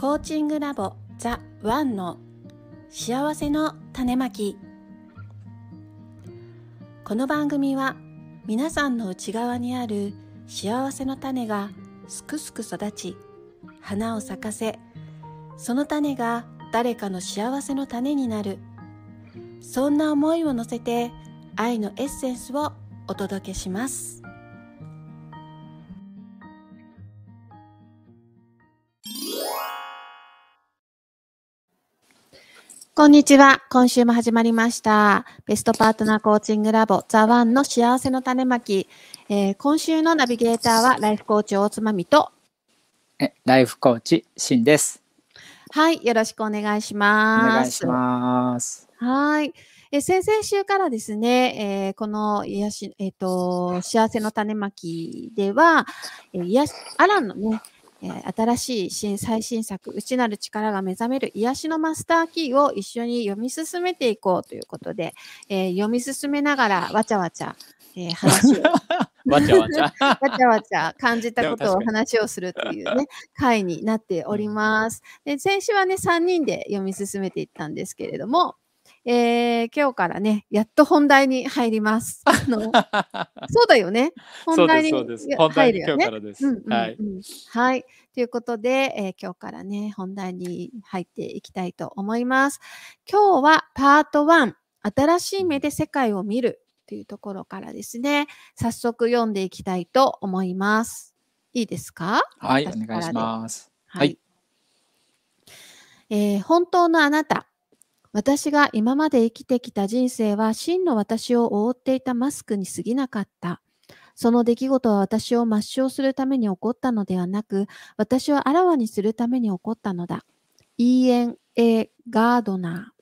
コーチングラボザ・ワンの幸せの種まき。この番組は皆さんの内側にある幸せの種がすくすく育ち花を咲かせその種が誰かの幸せの種になる。そんな思いを乗せて愛のエッセンスをお届けします。こんにちは。今週も始まりました。ベストパートナーコーチングラボザワンの幸せの種まき。えー今週のナビゲーターはライフコーチ大つまみと、えライフコーチしんです。はい、よろしくお願いしおます。願いします。はい。えー先々週からですね、えーこの癒し、えっ、と、幸せの種まきでは、えー癒し、アランのね、えー新しい新最新作、内なる力が目覚める癒しのマスターキーを一緒に読み進めていこうということで、えー読み進めながらわちゃわちゃ、えー話を、わちゃわちゃ。わちゃわちゃ感じたことを話をするというね、回になっております。で、先週はね、3人で読み進めていったんですけれども、えー今日からね、やっと本題に入ります。あの そうだよね。本題に入るよねはい。はい。ということで、えー今日からね、本題に入っていきたいと思います。今日はパート1、新しい目で世界を見るというところからですね、早速読んでいきたいと思います。いいですか？はい、お願いします。ははいい。えー本当のあなた。私が今まで生きてきた人生は真の私を覆っていたマスクに過ぎなかった。その出来事は私を抹消するために起こったのではなく、私をあらわにするために起こったのだ。E.N.A. ガードナー。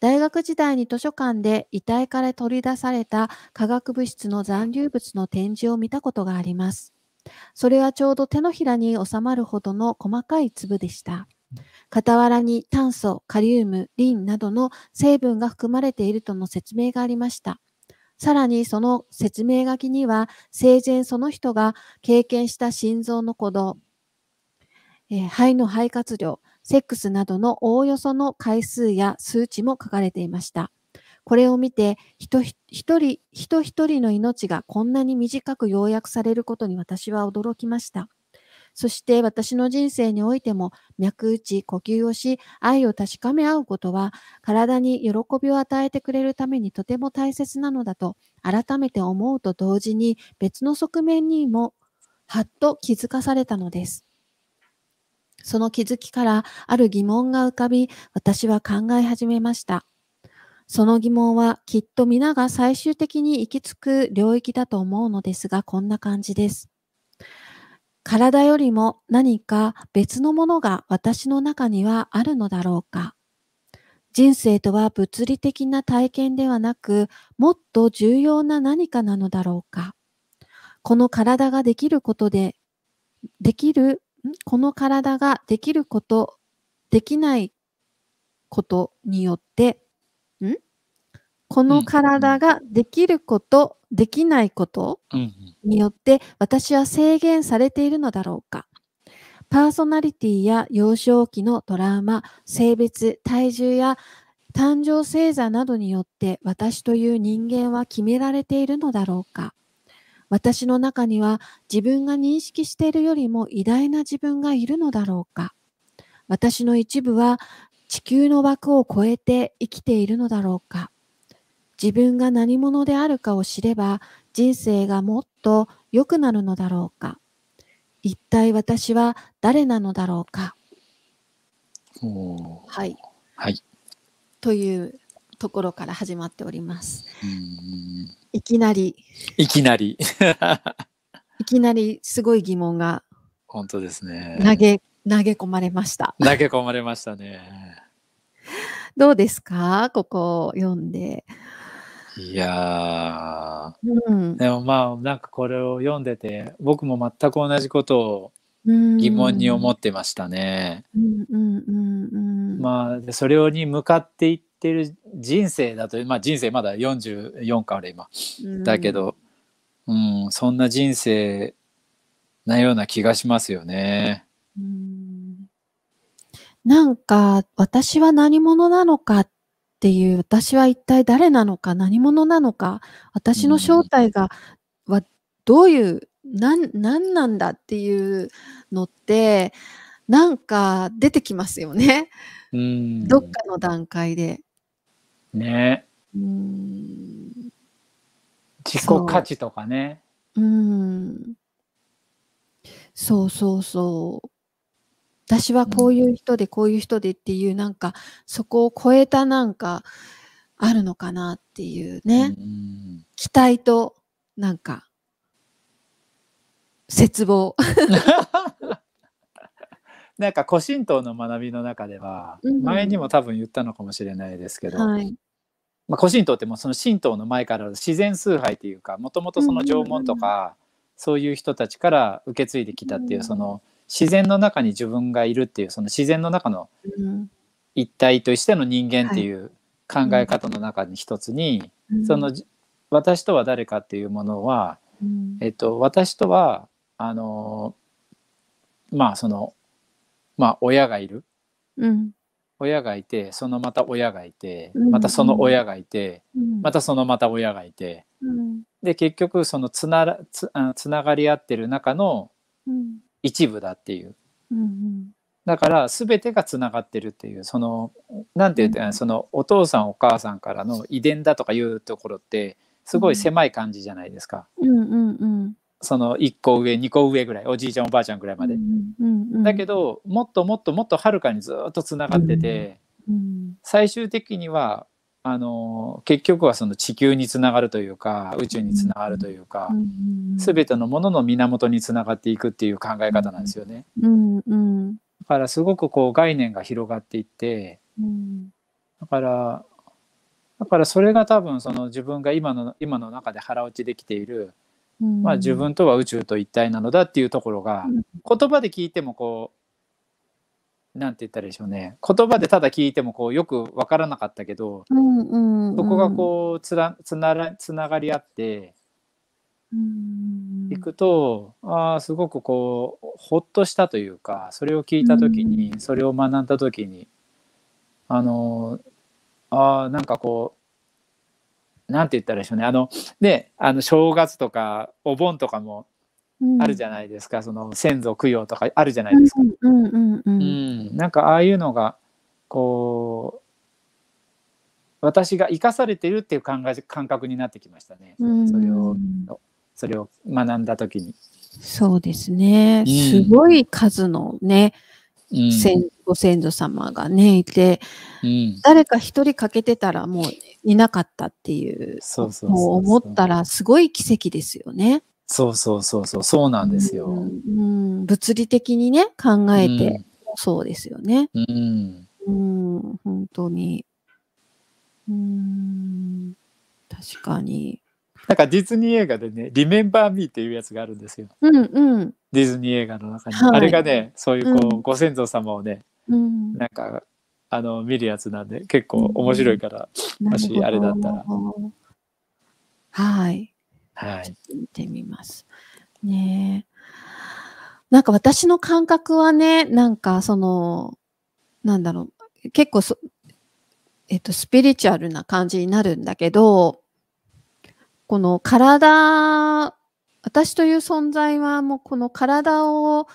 大学時代に図書館で遺体から取り出された化学物質の残留物の展示を見たことがあります。それはちょうど手のひらに収まるほどの細かい粒でした。傍らに炭素、カリウム、リンなどの成分が含まれているとの説明がありました。さらにその説明書きには生前その人が経験した心臓の鼓動、えー肺の肺活量、セックスなどのおおよその回数や数値も書かれていました。これを見て人一人、人一人の命がこんなに短く要約されることに私は驚きました。そして私の人生においても脈打ち、呼吸をし、愛を確かめ合うことは、体に喜びを与えてくれるためにとても大切なのだと、改めて思うと同時に別の側面にも、はっと気づかされたのです。その気づきからある疑問が浮かび、私は考え始めました。その疑問はきっと皆が最終的に行き着く領域だと思うのですが、こんな感じです。体よりも何か別のものが私の中にはあるのだろうか。人生とは物理的な体験ではなく、もっと重要な何かなのだろうか。この体ができることで、できる、この体ができること、できないことによって、この体ができること、できないことうんうん。によって私は制限されているのだろうか。パーソナリティや幼少期のトラウマ、性別、体重や誕生星座などによって私という人間は決められているのだろうか。私の中には自分が認識しているよりも偉大な自分がいるのだろうか。私の一部は地球の枠を超えて生きているのだろうか自分が何者であるかを知れば人生がもっと良くなるのだろうか一体私は誰なのだろうかはい。はい。というところから始まっております。うんいきなり、いきなり。いきなりすごい疑問が本当ですね。投げ、投げ込まれました。投げ込まれましたね。どうですか？ここを読んで。いやうんー。でもまあなんかこれを読んでて僕も全く同じことをうん疑問に思ってましたね。うんうんうんうん。まあでそれに向かっていってる人生だとまあ人生まだ44かあれ今うんだけ、ど、うん、そんな人生なような気がしますよね。うんなんか、私は何者なのかっていう、私は一体誰なのか、何者なのか、私の正体が、はどういう、なん、なんなんだっていうのって、なんか出てきますよね。うん。どっかの段階で。ね。うーん。自己価値とかね。うーん。そうそうそう。私はこういう人で、こういう人でっていう、なんか、そこを超えたなんか、あるのかなっていうね。うん期待と、なんか、絶望。なんか古神道の学びの中ではうん前にも多分言ったのかもしれないですけど、はい。まあ、古神道ってもうその神道の前から自然崇拝っていうかもともとその縄文とかそういう人たちから受け継いできたっていううんその自然の中に自分がいるっていうその自然の中のうん。一体としての人間っていう考え方の中に一つに、その、じ私とは誰かっていうものは、うん。えっと、私とはあのまあそのまあ親がいる。うん。親がいてそのまた親がいてうん。またその親がいてうん。またそのまた親がいて。うん。で結局そのつならつあつながり合ってる中のうん一部だっていう。うんだから全てがつながってるっていうそのなんて言って、うん。そのお父さんお母さんからの遺伝だとかいうところってすごい狭い感じじゃないですか。うんうんうん。その1個上2個上ぐらいおじいちゃんおばあちゃんぐらいまで。だけどもっともっともっとはるかにずっとつながってて、うん。最終的にはあの結局はその地球につながるというか宇宙につながるというか、うん全てのものの源につながっていくっていう考え方なんですよね。うんうんだからすごくこう概念が広がっていってうんだからだからそれが多分その自分が今の今の中で腹落ちできている、うん。まあ、自分とは宇宙と一体なのだっていうところがうん。言葉で聞いてもこうなんて言ったらいいでしょうね。言葉でただ聞いてもこうよく分からなかったけどうんうんそこがこうつらつならつながり合ってうんいくと、ああすごくこうほっとしたというかそれを聞いた時に、うん。それを学んだ時にあのああなんかこうなんて言ったらいいでしょうね。あのねあの正月とかお盆とかもあるじゃないですか、その先祖供養とかあるじゃないですか。うんうんうんううんん、なんかああいうのがこう私が生かされてるっていう感覚感覚になってきましたね。うんそれをそれを学んだ時に。そうですね。うんすごい数のね、うん先ご先祖様がね、いて、うん誰か一人欠けてたらもういなかったっていう、そうそう思ったらすごい奇跡ですよね。そうそうそうそうそうなんですよ。うんうん物理的にね、考えて、そうですよね。うん、うんうん、本当に。うん、確かに。なんかディズニー映画でね「リメンバー・ミー」っていうやつがあるんですようんうん。ディズニー映画の中に、はいあれがねそういうこう、うんご先祖様をねうん、なんかあの見るやつなんで結構面白いから、もしあれだったら。はい。はい。見てみます。ねえ。なんか私の感覚はね、なんかその、なんだろう、結構そ、えっと、スピリチュアルな感じになるんだけど、この体、私という存在はもうこの体を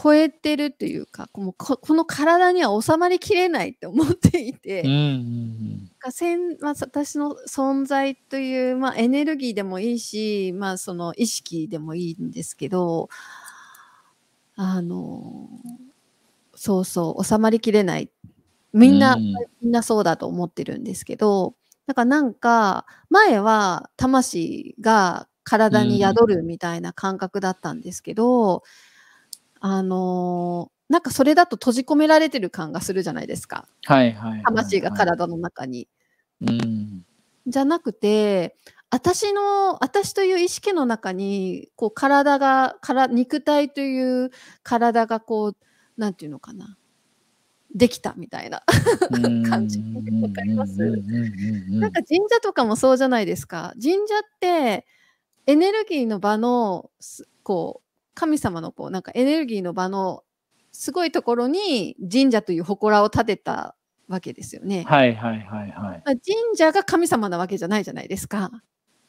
超えてるというか、このここの体には収まりきれないって思っていて、うんうんがせんまあ、私の存在という、まあ、エネルギーでもいいし、まあ、その意識でもいいんですけどあのそうそう収まりきれない。みんな、うん。みんなそうだと思ってるんですけどだからなんか前は魂が体に宿るみたいな感覚だったんですけど、あのなんかそれだと閉じ込められてる感がするじゃないですかはいはいはいはい。魂が体の中に。うんじゃなくて、私の、私という意識の中に、こう体が、から肉体という体がこう、なんていうのかな。できたみたいな。感じわかります？なんか神社とかもそうじゃないですか。神社ってエネルギーの場のすこう神様のこうなんかエネルギーの場のすごいところに神社という祠を建てたわけですよね。はいはいはいはい。神社が神様なわけじゃないじゃないですか。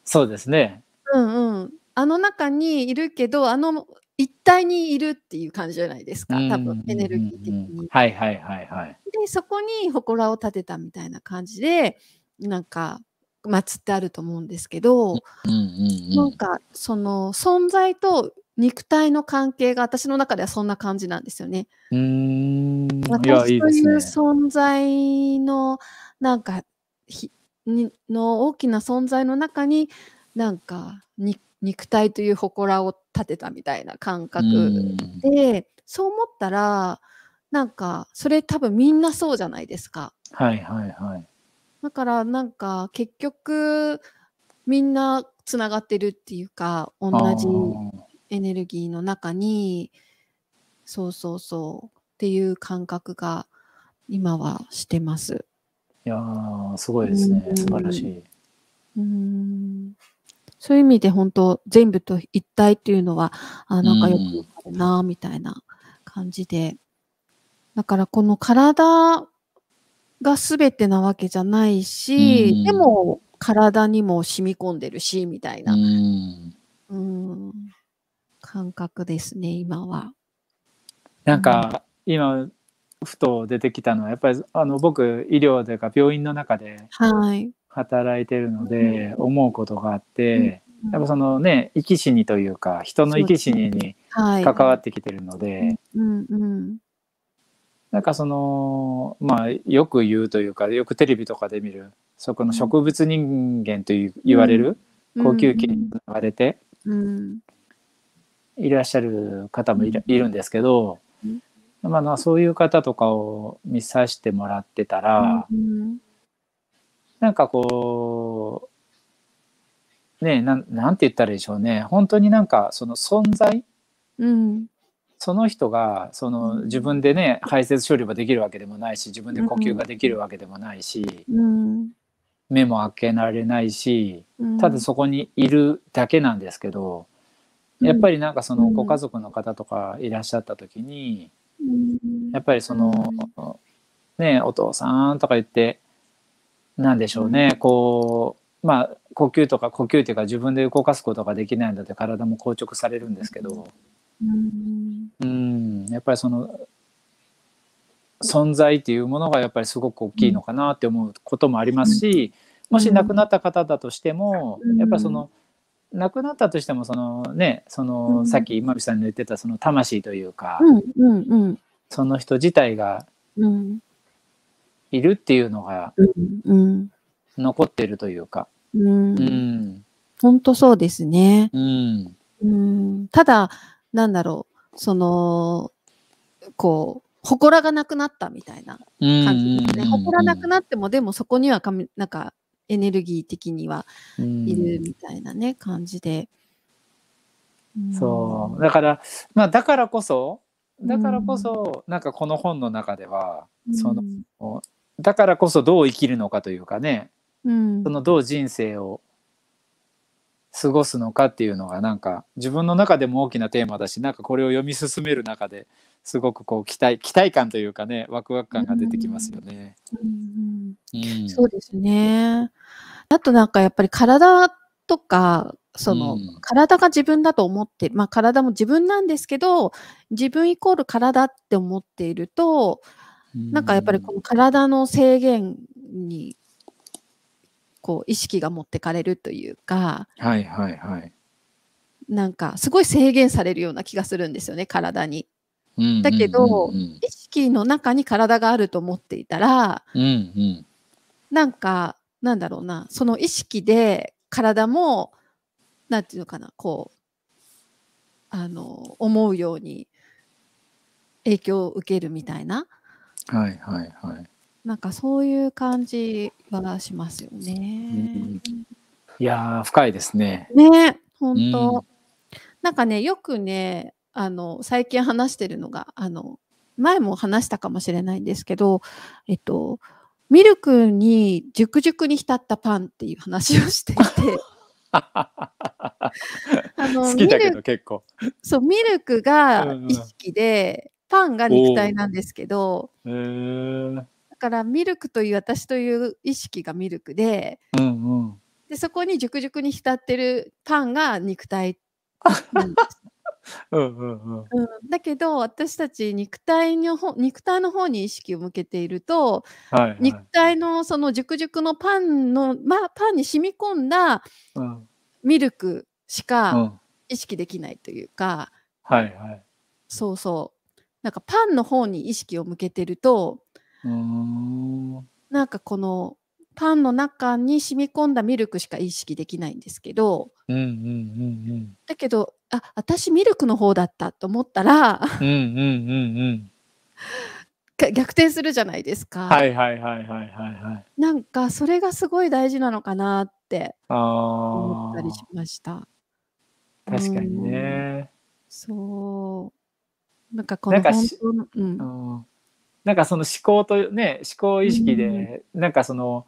そうですね。うんうん。あの中にいるけど、あの一体にいるっていう感じじゃないですか。多分エネルギー的に。はいはいはいはい。で、そこに祠を建てたみたいな感じで、なんか祀ってあると思うんですけど、うんうんうん、なんかその存在と肉体の関係が私の中ではそんな感じなんですよね。うん。私という存在のなんかひにの大きな存在の中になんかに肉体という祠を立てたみたいな感覚で、そう思ったらなんかそれ多分みんなそうじゃないですか。はいはいはい。だからなんか結局みんなつながってるっていうか同じエネルギーの中にそうそうそうっていう感覚が今はしてます。いやーすごいですね。素晴らしい。うん。そういう意味で本当全部と一体っていうのはあなんかよくわかるなみたいな感じで。だからこの体が全てなわけじゃないし、でも体にも染み込んでるしみたいな、うん、感覚ですね今は。なんか、うん、今ふと出てきたのはやっぱりあの僕医療というか病院の中で働いてるので思うことがあって、うん、やっぱそのね生き死にというか人の生き死にに関わってきてるので。なんかそのまあよく言うというかよくテレビとかで見るそこの植物人間という言われる呼吸器に言われていらっしゃる方もいるん。ですけど、まあ、そういう方とかを見させてもらってたら、なんかこうねなんなんて言ったらいいでしょうね。本当になんかその存在、うん。その人がその自分でね排泄処理はできるわけでもないし自分で呼吸ができるわけでもないし、うん、目も開けられないし、ただそこにいるだけなんですけど、やっぱりなんかそのご家族の方とかいらっしゃった時に、やっぱりその、ねお父さんとか言ってなんでしょうね、こうまあ呼吸とか呼吸っていうか自分で動かすことができないんだって体も硬直されるんですけど。うん、やっぱりその存在っていうものがやっぱりすごく大きいのかなって思うこともありますし、もし亡くなった方だとしても、やっぱりその亡くなったとしてもそのねその、さっき今見さんの言ってたその魂というか、その人自体がいるっていうのが残ってるというか。うん。本当そうですね。うん。うん。ただなんだろう、その、こう、祠がなくなったみたいな感じですね。祠なくなっても、でもそこにはかみ、なんか、エネルギー的にはいるみたいなね、感じで。そう。だから、まあ、だからこそ、だからこそ、なんかこの本の中では、その、だからこそどう生きるのかというかね、うん、そのどう人生を過ごすのかっていうのがなんか自分の中でも大きなテーマだしなんかこれを読み進める中ですごくこう期待期待感というかねワクワク感が出てきますよね。うんうん、そうですね。あとなんかやっぱり体とかその、うん、体が自分だと思ってまあ体も自分なんですけど自分イコール体って思っていると、うん、なんかやっぱりこの体の制限にこう意識が持ってかれるというか、はいはいはい、なんかすごい制限されるような気がするんですよね体に。だけど、意識の中に体があると思っていたら、うんうん、なんかなんだろうなその意識で体もなんていうのかなこうあの思うように影響を受けるみたいな。はいはいはい。なんかそういう感じはしますよね。うん、いや深いですね。ね本当、うん、なんかねよくねあの最近話してるのがあの前も話したかもしれないんですけどえっとミルクに熟々に浸ったパンっていう話をしていて。あの好きだけど結構。そうミルクが意識で、パンが肉体なんですけど、へーだからミルクという私という意識がミルクで、うんうん。でそこに熟々に浸ってるパンが肉体なんです。うんうんうん。うん、だけど私たち肉体の方肉体の方に意識を向けていると、はい、はい。肉体のその熟々のパンの、まあ、パンに染み込んだうん。ミルクしうかん。意識できないというか、はいはい。そうそうなんかパンの方に意識を向けてるとん。なんかこのパンの中に染み込んだミルクしか意識できないんですけどうんうんうんだけどあ私ミルクの方だったと思ったらうん。うんうんうん 逆転するじゃないですか、はいはいはいはいはいはい。なんかそれがすごい大事なのかなって思ったりしました。確かにね。そうなんかこの本当の、うんうん。なんかその思考とね思考意識で、なんかその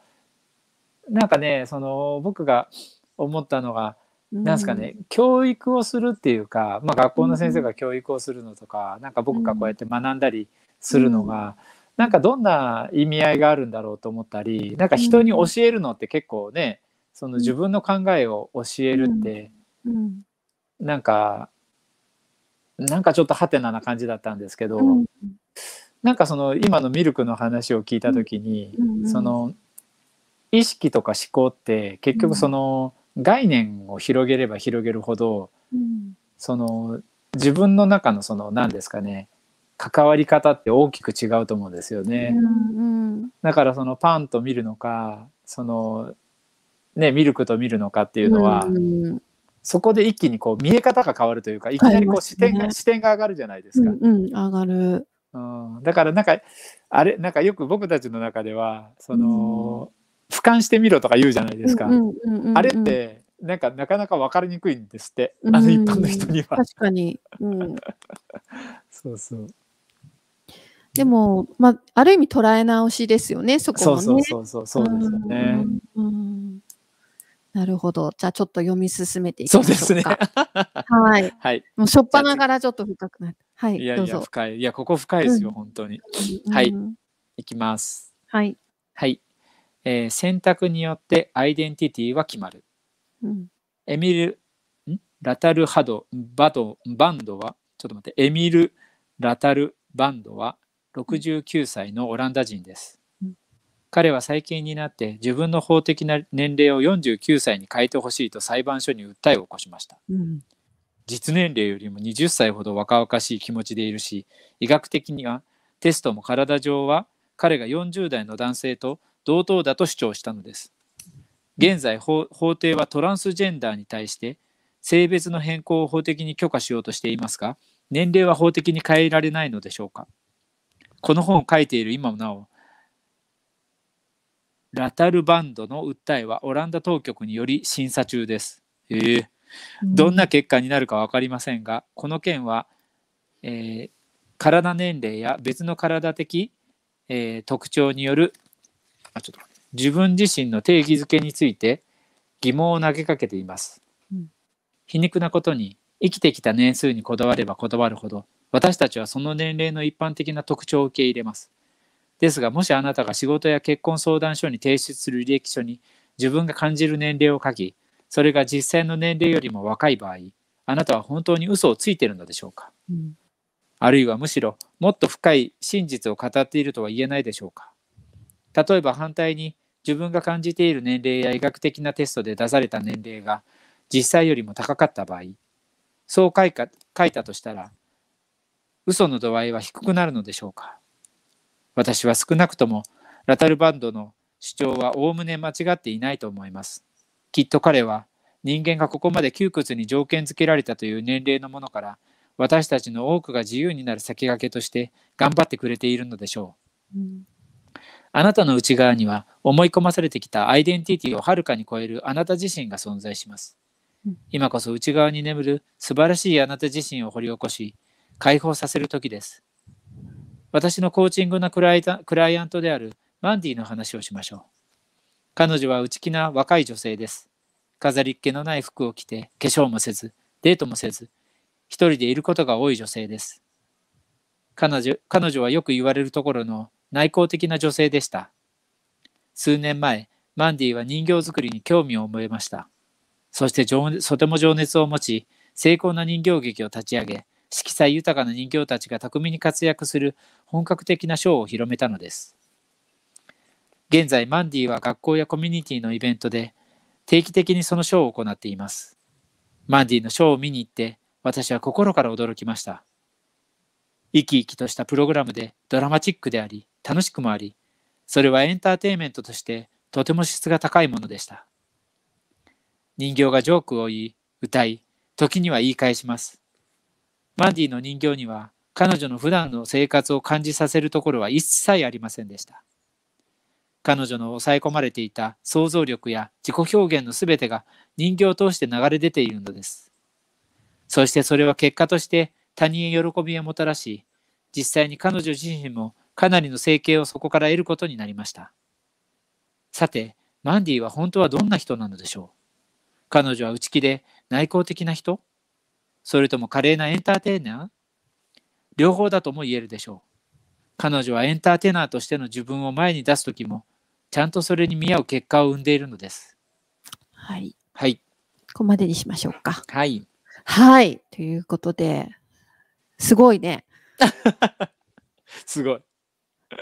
なんかねその僕が思ったのがなんですかね、教育をするっていうか、まあ、学校の先生が教育をするのとか、なんか僕がこうやって学んだりするのが、なんかどんな意味合いがあるんだろうと思ったりなんか人に教えるのって結構ねその自分の考えを教えるって、うんなんかなんかちょっとハテナな感じだったんですけど、うんなんかその今のミルクの話を聞いた時に、うん。その意識とか思考って結局その概念を広げれば広げるほどうん。その自分の中のその何ですかね関わり方って大きく違うと思うんですよね。うんだからそのパンと見るのかそのねミルクと見るのかっていうのは、うんそこで一気にこう見え方が変わるというかいきなりこう視点が、ね視点が上がるじゃないですか。うん上がる。うん、だからなんかあれなんかよく僕たちの中ではその、俯瞰してみろとか言うじゃないですか。あれってなんかなかなか分かりにくいんですって、うんあの一般の人には。確かに。うん そうそうでも、まあ、ある意味捉え直しですよね、そこもね。そうそうそうそうそうですよね。なるほど。じゃあちょっと読み進めていきそうましょですね。はい。はい。もうしょっぱながらちょっと深くなって。はい。いやいや。深いいやここ深いですよ、うん本当に。うんはいいきます。はい。はい、えー選択によってアイデンティティは決まる。うん。エミルんラタルハドバドバンドはちょっと待ってエミル・ラタルバンドは69歳のオランダ人です、うん。彼は最近になって自分の法的な年齢を49歳に変えてほしいと裁判所に訴えを起こしました。うん。実年齢よりも20歳ほど若々しい気持ちでいるし医学的にはテストも体上は彼が40代の男性と同等だと主張したのです。現在法法廷はトランスジェンダーに対して性別の変更を法的に許可しようとしていますが年齢は法的に変えられないのでしょうか。この本を書いている今もなおラタルバンドの訴えはオランダ当局により審査中です。ええどんな結果になるか分かりませんがこの件は、えー体年齢や別の体的、えー特徴によるあちょっと自分自身の定義づけについて疑問を投げかけています、うん。皮肉なことに生きてきた年数にこだわればこだわるほど私たちはその年齢の一般的な特徴を受け入れます。ですがもしあなたが仕事や結婚相談所に提出する履歴書に自分が感じる年齢を書きそれが実際の年齢よりも若い場合あなたは本当に嘘をついているのでしょうか？うん。あるいはむしろもっと深い真実を語っているとは言えないでしょうか？例えば反対に自分が感じている年齢や医学的なテストで出された年齢が実際よりも高かった場合そう書いか書いたとしたら嘘の度合いは低くなるのでしょうか？私は少なくともラタルバンドの主張はおおむね間違っていないと思います。きっと彼は人間がここまで窮屈に条件付けられたという年齢のものから私たちの多くが自由になる先駆けとして頑張ってくれているのでしょう。うん。あなたの内側には思い込まされてきたアイデンティティをはるかに超えるあなた自身が存在しますうん。今こそ内側に眠る素晴らしいあなた自身を掘り起こし、解放させる時です。私のコーチングなクライタクライアントであるマンディの話をしましょう。彼女は内気な若い女性です。飾りっ気のない服を着て、化粧もせず、デートもせず、一人でいることが多い女性です。彼女彼女はよく言われるところの内向的な女性でした。数年前、マンディは人形作りに興味を覚えました。そしてとても情熱を持ち、精巧な人形劇を立ち上げ、色彩豊かな人形たちが巧みに活躍する本格的なショーを広めたのです。現在、マンディは学校やコミュニティのイベントで定期的にそのショーを行っています。マンディのショーを見に行って、私は心から驚きました。生き生きとしたプログラムでドラマチックであり、楽しくもあり、それはエンターテインメントとしてとても質が高いものでした。人形がジョークを言い、歌い、時には言い返します。マンディの人形には彼女の普段の生活を感じさせるところは一切ありませんでした。彼女の抑え込まれていた想像力や自己表現のすべてが人形を通して流れ出ているのです。そしてそれは結果として他人へ喜びをもたらし、実際に彼女自身もかなりの生計をそこから得ることになりました。さて、マンディは本当はどんな人なのでしょう？彼女は内気で内向的な人？それとも華麗なエンターテイナー？両方だとも言えるでしょう。彼女はエンターテイナーとしての自分を前に出すときも、ちゃんとそれに見合う結果を生んでいるのです。はい。はい。ここまでにしましょうか。はい。はい。ということで、すごいね。すごい。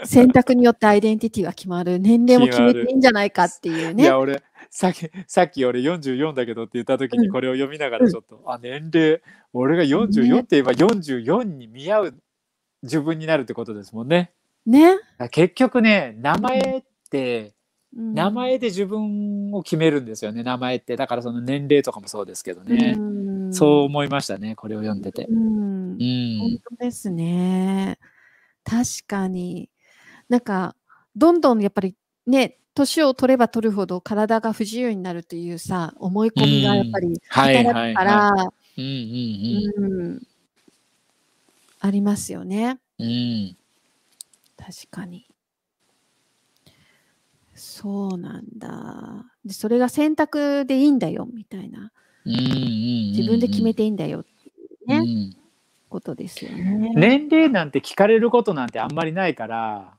選択によってアイデンティティが決まる。年齢も決めていいんじゃないかっていうね。いや、俺、さっき、さっき俺44だけどって言った時にうんこれを読みながらちょっと、あ、年齢、俺が44って言えば44に見合う自分になるってことですもんね。ね。結局ね、名前って、うん名前で自分を決めるんですよね、名前って。だからその年齢とかもそうですけどね。うんそう思いましたね、これを読んでて。うんう。本ん。当ですね。確かに。なんか、どんどんやっぱりね、年を取れば取るほど体が不自由になるというさ、思い込みがやっぱりはい働はいくから、ありますよね。うん。うん。確かに。そうなんだ。で、それが選択でいいんだよ、みたいな。自分で決めていいんだよっていうね、うんことですよね。年齢なんて聞かれることなんてあんまりないから、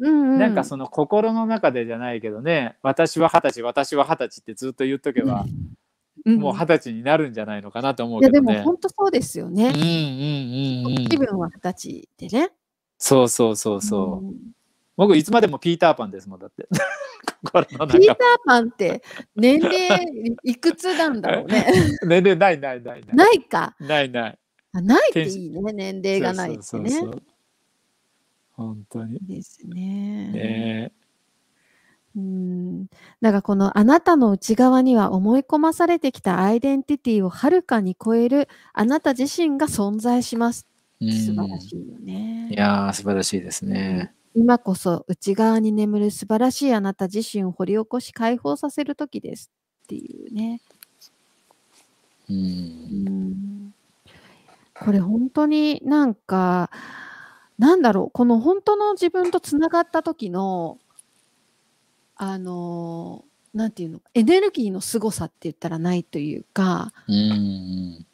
うんうん、なんかその心の中でじゃないけどね、私は二十歳、私は二十歳ってずっと言っとけば、うんもう二十歳になるんじゃないのかなと思ういやでもけどね。本当そうですよねうん。うんうんうん。気分は二十歳でね。そうそうそうそう。うん僕いつまでもピーターパンですもんだって。ピーター中。パンって年齢いくつなんだろうね。年齢ないないないない。ないか。ないない。あないっていいね、年齢がないってね。そうそうそうそう本当に。ですね。ねうん。だからこのあなたの内側には思い込まされてきたアイデンティティをはるかに超えるあなた自身が存在します。うん素晴らしいよね。いやー素晴らしいですね。今こそ内側に眠る素晴らしいあなた自身を掘り起こし解放させる時ですっていうね。う。うんんこれ本当になんか、なんだろう、この本当の自分とつながった時の、あの、なんていうの、エネルギーの凄さって言ったらないというか、うんうん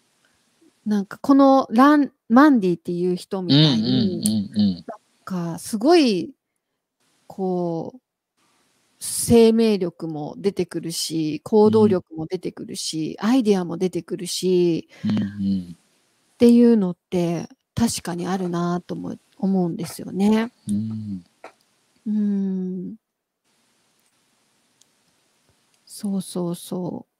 なんかこのラン、マンディっていう人みうんたいに、うんうんかすごい、こう、生命力も出てくるし、行動力も出てくるし、アイデアも出てくるし、うんうん。っていうのって確かにあるなとも思うんですよね。うんうーん。そうそうそう。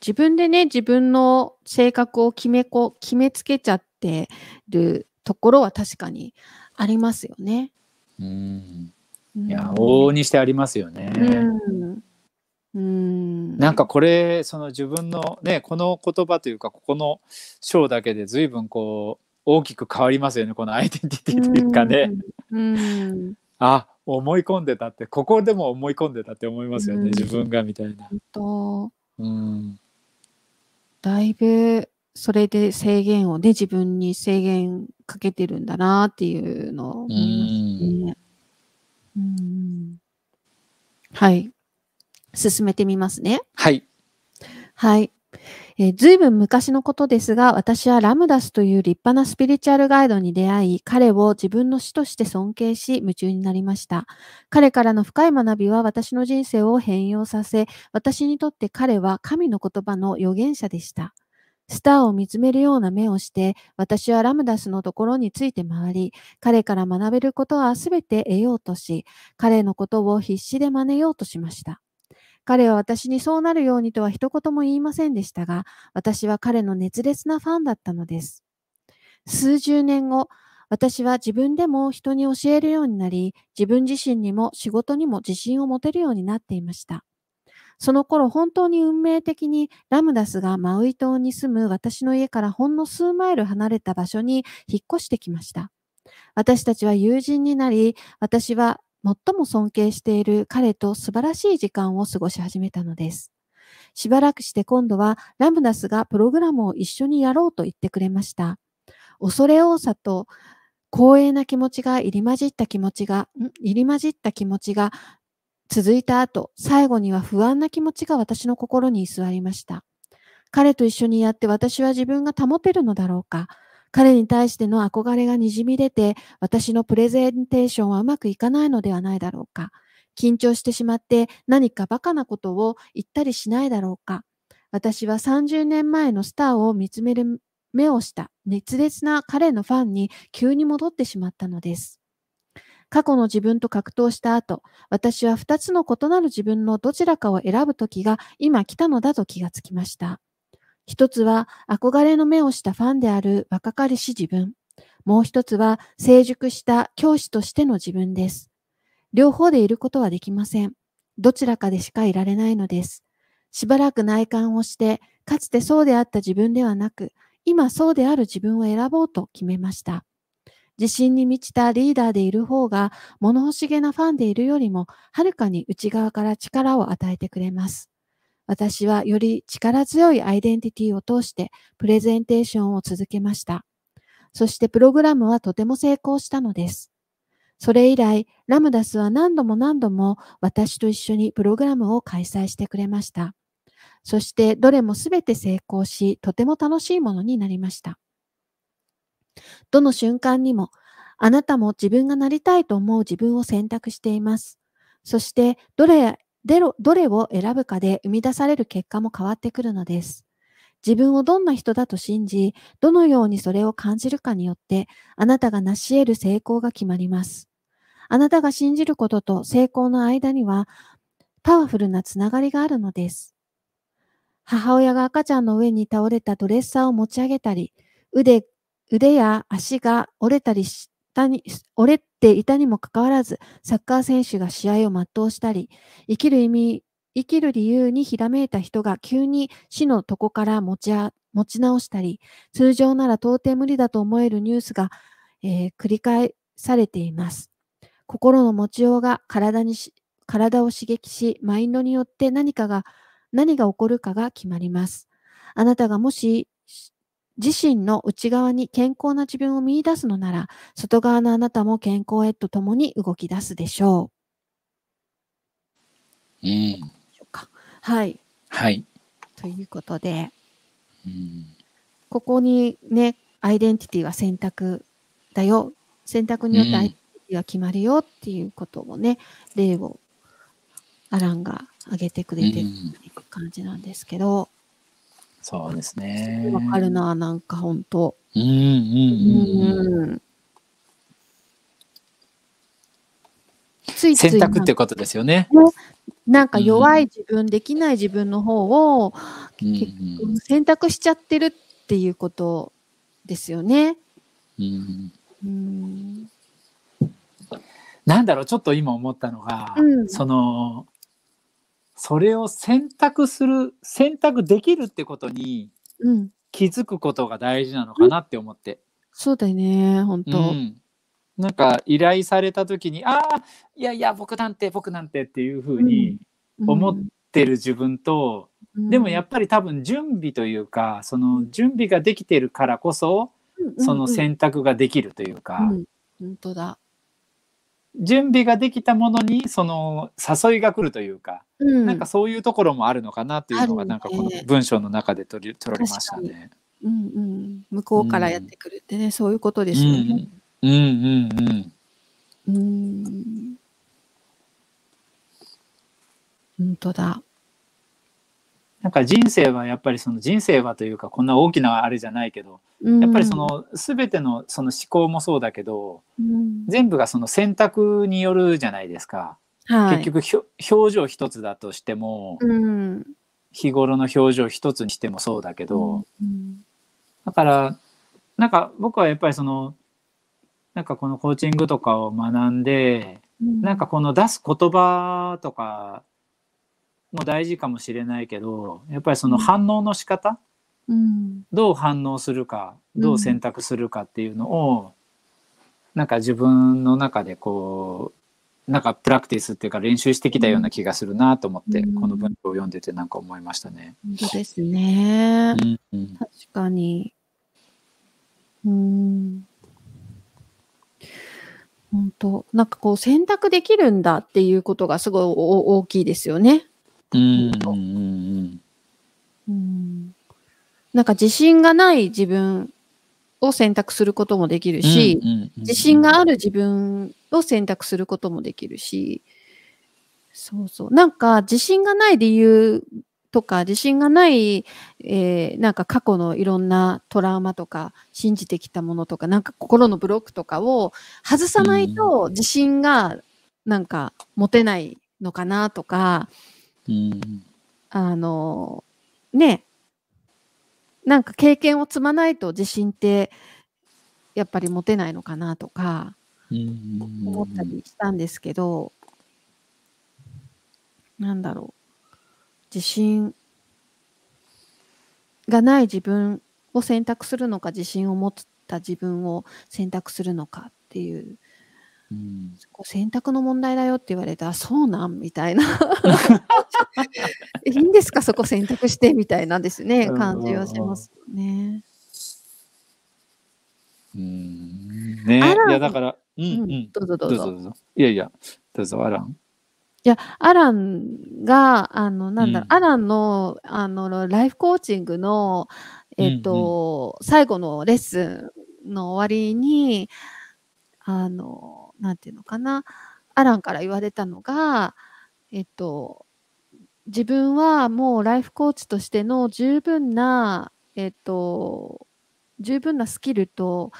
自分でね、自分の性格を決めこ、決めつけちゃってるところは確かにありますよね。うんうんいや往々にしてありますよね。うん。うん。なんかこれその自分のねこの言葉というかここの章だけで随分こう大きく変わりますよねこのアイデンティティというかね。うん。うん。あ思い込んでたってここでも思い込んでたって思いますよね、うん自分がみたいな。本当うんだいぶそれで制限をね、自分に制限かけてるんだなっていうのを思いますね。うんはい。進めてみますね。はい。はい。えー、ずいぶん昔のことですが、私はラムダスという立派なスピリチュアルガイドに出会い、彼を自分の師として尊敬し、夢中になりました。彼からの深い学びは私の人生を変容させ、私にとって彼は神の言葉の預言者でした。スターを見つめるような目をして、私はラムダスのところについて回り、彼から学べることはすべて得ようとし、彼のことを必死で真似ようとしました。彼は私にそうなるようにとは一言も言いませんでしたが、私は彼の熱烈なファンだったのです。数十年後、私は自分でも人に教えるようになり、自分自身にも仕事にも自信を持てるようになっていました。その頃本当に運命的にラムダスがマウイ島に住む私の家からほんの数マイル離れた場所に引っ越してきました。私たちは友人になり、私は最も尊敬している彼と素晴らしい時間を過ごし始めたのです。しばらくして今度はラムダスがプログラムを一緒にやろうと言ってくれました。恐れ多さと光栄な気持ちが入り混じった気持ちが、入り混じった気持ちが続いた後、最後には不安な気持ちが私の心に居座りました。彼と一緒にやって私は自分が保てるのだろうか彼に対しての憧れがにじみ出て、私のプレゼンテーションはうまくいかないのではないだろうか。緊張してしまって何かバカなことを言ったりしないだろうか。私は30年前のスターを見つめる目をした熱烈な彼のファンに急に戻ってしまったのです。過去の自分と格闘した後、私は2つの異なる自分のどちらかを選ぶ時が今来たのだと気がつきました。一つは憧れの目をしたファンである若かりし自分。もう一つは成熟した教師としての自分です。両方でいることはできません。どちらかでしかいられないのです。しばらく内観をして、かつてそうであった自分ではなく、今そうである自分を選ぼうと決めました。自信に満ちたリーダーでいる方が、物欲しげなファンでいるよりも、はるかに内側から力を与えてくれます。私はより力強いアイデンティティを通してプレゼンテーションを続けました。そしてプログラムはとても成功したのです。それ以来、ラムダスは何度も何度も私と一緒にプログラムを開催してくれました。そしてどれもすべて成功し、とても楽しいものになりました。どの瞬間にも、あなたも自分がなりたいと思う自分を選択しています。そして、どれどれを選ぶかで生み出される結果も変わってくるのです。自分をどんな人だと信じ、どのようにそれを感じるかによって、あなたが成し得る成功が決まります。あなたが信じることと成功の間には、パワフルなつながりがあるのです。母親が赤ちゃんの上に倒れたドレッサーを持ち上げたり、腕、腕や足が折れたりしたに、折れていたにもかかわらず、サッカー選手が試合を全うしたり、生きる意味、生きる理由にひらめいた人が急に死の床から持ち持ち直したり、通常なら到底無理だと思えるニュースが、えー、繰り返されています。心の持ちようが体に体を刺激し、マインドによって何かが、何が起こるかが決まります。あなたがもし自身の内側に健康な自分を見出すのなら、外側のあなたも健康へとともに動き出すでしょう。うん。はい。はい。ということで、うん、ここにね、アイデンティティは選択だよ。選択によってアイデンティティが決まるよっていうことをね、うん、例をアランが挙げてくれてる感じなんですけど、そうですね。わかるな、なんか本当。うんうんうん、うん。ついつい選択ってことですよね。なんか弱い自分、うん、できない自分の方を、うん、選択しちゃってるっていうことですよね。うん、うんなんだろうちょっと今思ったのが、うん、そのそれを選択する選択できるってことに気づくことが大事なのかなって思って。そうだよね本当、うん、なんか依頼された時に「ああいやいや僕なんて僕なんて」っていうふうに思ってる自分と、うん、でもやっぱり多分準備というかその準備ができてるからこそ、その選択ができるというか。本当だ準備ができたものにその誘いが来るというか、うん、なんかそういうところもあるのかなっていうのがなんかこの文章の中で取り取られましたね。うんうん、向こうからやってくるってね、そういうことですよね。うんうんうんうん。本当だ。なんか人生はやっぱりその人生はというかこんな大きなあれじゃないけどやっぱりその全てのその思考もそうだけどうん、全部がその選択によるじゃないですか。はい、結局表情一つだとしてもうん、日頃の表情一つにしてもそうだけど、うん。だからなんか僕はやっぱりそのなんかこのコーチングとかを学んでうん、なんかこの出す言葉とかも大事かもしれないけどやっぱりその反応の仕方、うん、どう反応するかどう選択するかっていうのを、なんか自分の中でこうなんかプラクティスっていうか練習してきたような気がするなと思って、うんこの文章を読んでてなんか思いましたね。本当ですね。うんうん確かに。うん。本当なんかこう選択できるんだっていうことがすごいお大きいですよね。うんうんうん。なん。か自信がない自分を選択することもできるし、自信がある自分を選択することもできるし、そうそう。なん。か自信がない理由とか、自信がない、えーなん。か過去のいろん。なトラウマとか、信じてきたものとか、なん。か心のブロックとかを外さないと自信がなん。か持てないのかなとか、うんあの、ね、なんか経験を積まないと自信ってやっぱり持てないのかなとか思ったりしたんですけど、なんだろう。自信がない自分を選択するのか、自信を持った自分を選択するのかっていう、うん。こう選択の問題だよって言われたら、そうなんみたいな。いいんですか、そこ選択してみたいなんですね、うん。感じはしますよね。うん。ね。いやだからうんううん。んどうぞ。どうぞ。どうぞ。いやいやどうぞアラン。いや、アランが、あの、なんだろう、うん。アランの、あの、ライフコーチングの、えっと、最後のレッスンの終わりに、あの、なんていうのかな、アランから言われたのが、えっと、自分はもうライフコーチとしての十分な、えっと、十分なスキルと、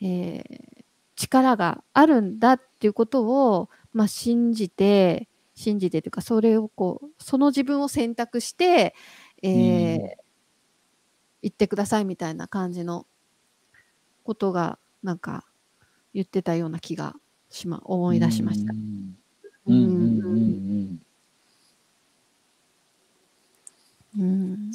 えー力があるんだっていうことを、まあ、信じて、信じてというか、それをこう、その自分を選択して、えーうん。言ってくださいみたいな感じのことが、なんか、言ってたような気がしま、思い出しました。う。ん。うんうんうんうん。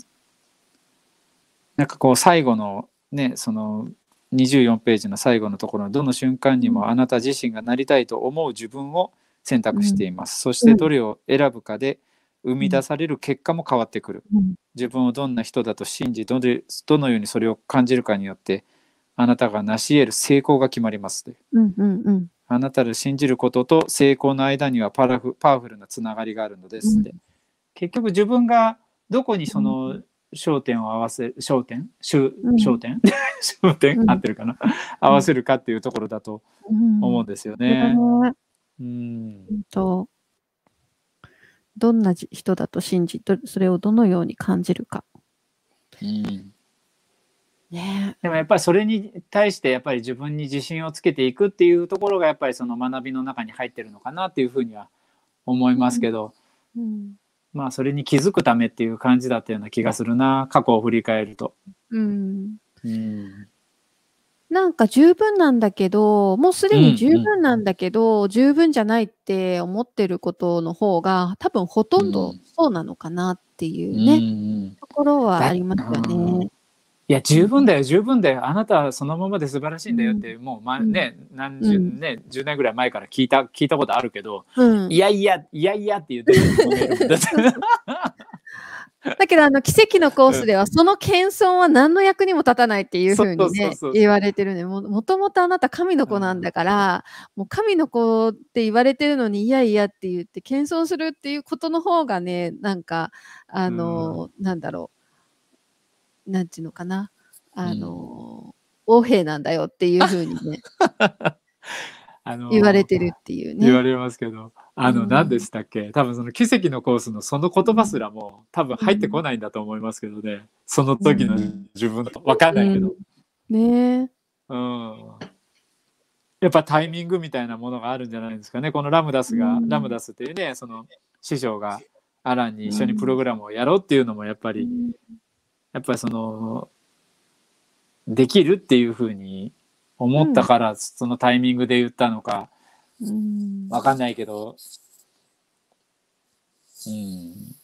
なんかこう最後のねその24ページの最後のところのどの瞬間にもあなた自身がなりたいと思う自分を選択しています、そしてどれを選ぶかで生み出される結果も変わってくる。うん。自分をどんな人だと信じどのようにそれを感じるかによってあなたが成し得る成功が決まります。といううんうんうんあなたの信じることと成功の間にはパラフパワフルなつながりがあるのですって、う結局自分がどこにその焦点を合わせる焦点？焦うん。焦点？合ってるかな？合わせるかっていうところだとうん。思うんですよね。うん。当どんなじ人だと信じ、どそれをどのように感じるか。うんね。でもやっぱりそれに対してやっぱり自分に自信をつけていくっていうところがやっぱりその学びの中に入ってるのかなっていうふうには思いますけど、うん。まあそれに気づくためっていう感じだったような気がするな過去を振り返ると。うん、うん。なんか十分なんだけど、もうすでに十分なんだけど、十分じゃないって思ってることの方が、多分ほとんどうん。そうなのかなっていうね、うんところはありますようんね。いや十分だよ十分だよ。あなたはそのままで素晴らしいんだよって、もう、まうん。ね何十、うん。ね10年ぐらい前から聞いた聞いたことあるけど、うん。いやいやいやいやって言ってる だけど、あの、奇跡のコースでは、その謙遜は何の役にも立たないっていうふうにね、言われてるね。ももともとあなた神の子なんだから、うん、もう神の子って言われてるのに、いやいやって言って、謙遜するっていうことの方がね、なんか、あの、うん、なんだろう、なんていうのかな、あの、うん、横兵なんだよっていうふうにね。あのー、言われてるっていうね。言われますけど、あの、何でしたっけ？多分その奇跡のコースのその言葉すらも多分入ってこないんだと思いますけどね。その時の自分とわかんないけど。ね。うん。やっぱタイミングみたいなものがあるんじゃないですかね。このラムダスが、ラムダスっていうね、その師匠がアランに一緒にプログラムをやろうっていうのもやっぱり、やっぱりその、できるっていうふうに思ったから、そのタイミングで言ったのか、わかんないけど、うん。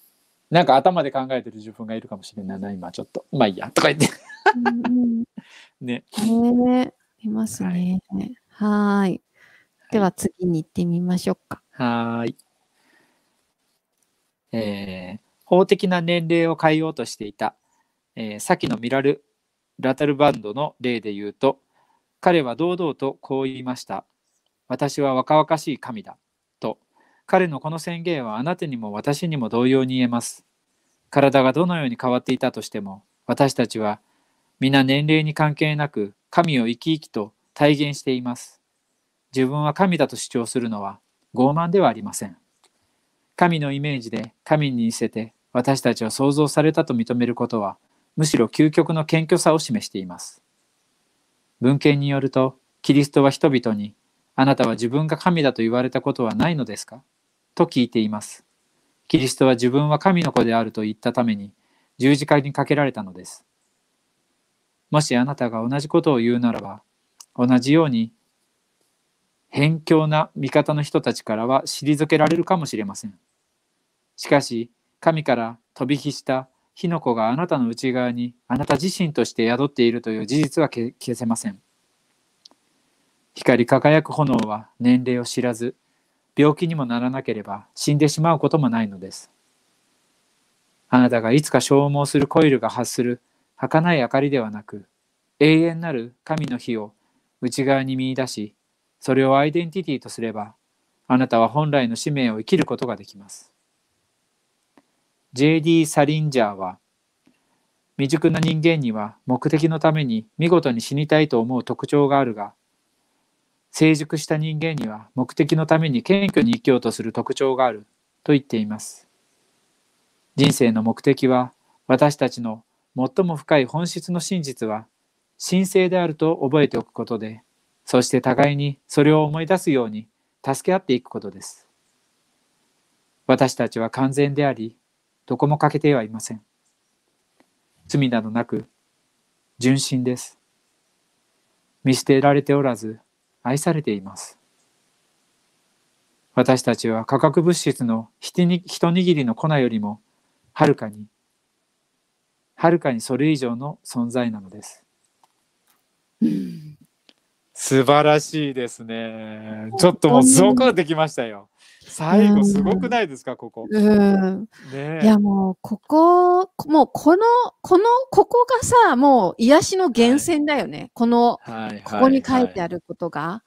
なんか頭で考えてる自分がいるかもしれないな、今ちょっと。まあいいや、とか言って。ね。ねいますね。はい。では次に行ってみましょうか。はい。えー、法的な年齢を変えようとしていた、えー、先のミラル・ラタルバンドの例で言うと、彼は堂々とこう言いました。私は若々しい神だ。と、彼のこの宣言はあなたにも私にも同様に言えます。体がどのように変わっていたとしても、私たちは皆年齢に関係なく神を生き生きと体現しています。自分は神だと主張するのは傲慢ではありません。神のイメージで神に似せて私たちは創造されたと認めることは、むしろ究極の謙虚さを示しています。文献によると、キリストは人々にあなたは自分が神だと言われたことはないのですか？と聞いています。キリストは自分は神の子であると言ったために十字架にかけられたのです。もしあなたが同じことを言うならば、同じように偏境な味方の人たちからは退けられるかもしれません。しかし、神から飛び火した火の粉があなたの内側にあなた自身として宿っているという事実は消せません。光り輝く炎は年齢を知らず、病気にもならなければ死んでしまうこともないのです。あなたがいつか消耗するコイルが発する儚い明かりではなく、永遠なる神の火を内側に見出し、それをアイデンティティとすれば、あなたは本来の使命を生きることができます。J.D. サリンジャーは、未熟な人間には目的のために見事に死にたいと思う特徴があるが、成熟した人間には目的のために謙虚に生きようとする特徴があると言っています。人生の目的は私たちの最も深い本質の真実は神聖であると覚えておくことで、そして互いにそれを思い出すように助け合っていくことです。私たちは完全であり、どこも欠けてはいません。罪などなく、純真です。見捨てられておらず、愛されています。私たちは化学物質の一握りの粉よりもはるかにはるかにそれ以上の存在なのです。素晴らしいですね。ちょっともうゾクできましたよ。最後すごくないですか、ここ。うん。ね、いやもう、ここ、もうこの、この、ここがさ、もう癒しの源泉だよね。はい、この、はい、ここに書いてあることが。は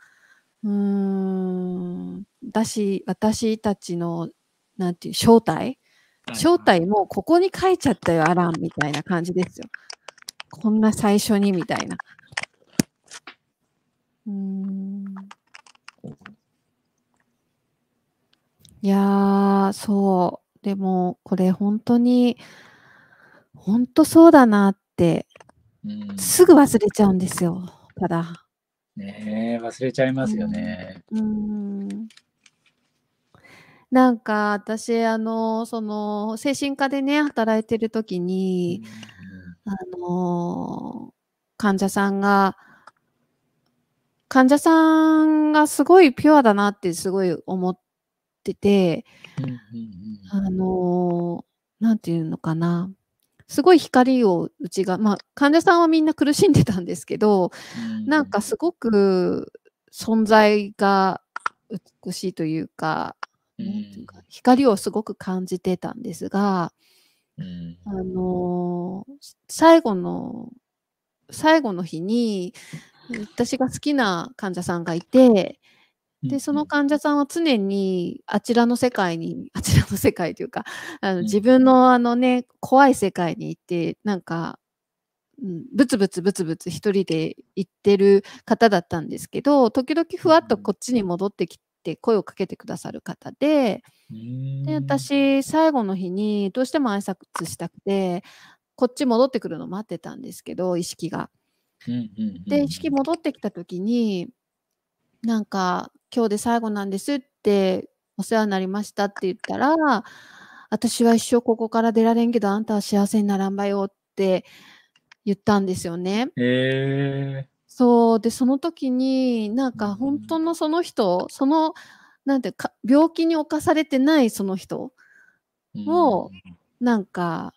い、うん。だし、私たちの、なんていう、正体？正体もここに書いちゃったよ、アランみたいな感じですよ。こんな最初にみたいな。うん。いやー、そう。でも、これ本当に、本当そうだなって、すぐ忘れちゃうんですよ、ただ。ねえ、忘れちゃいますよね。うん。なんか私、あの、その、精神科でね、働いてる時に、あの、患者さんが患者さんがすごいピュアだなってすごい思っってて、あのー、なんていうのかな。すごい光をうちが、まあ、患者さんはみんな苦しんでたんですけど、うん、なんかすごく存在が美しいというか、うん、うか光をすごく感じてたんですが、うん。あのー最後の、最後の日に、私が好きな患者さんがいて、で、その患者さんは常にあちらの世界に、あちらの世界というか、あのうん。自分のあのね、怖い世界に行って、なんか、うん、ブツブツブツブツ一人で行ってる方だったんですけど、時々ふわっとこっちに戻ってきて声をかけてくださる方で、うんで、私、最後の日にどうしても挨拶したくて、こっち戻ってくるの待ってたんですけど、意識が。で、意識戻ってきた時に、なんか、今日で最後なんですって、お世話になりましたって言ったら、私は一生ここから出られんけど、あんたは幸せにならんばよって言ったんですよね。えそう。で、その時に、なんかうん本当のその人、その、なんてか、病気に侵されてないその人、ーもうんなんか、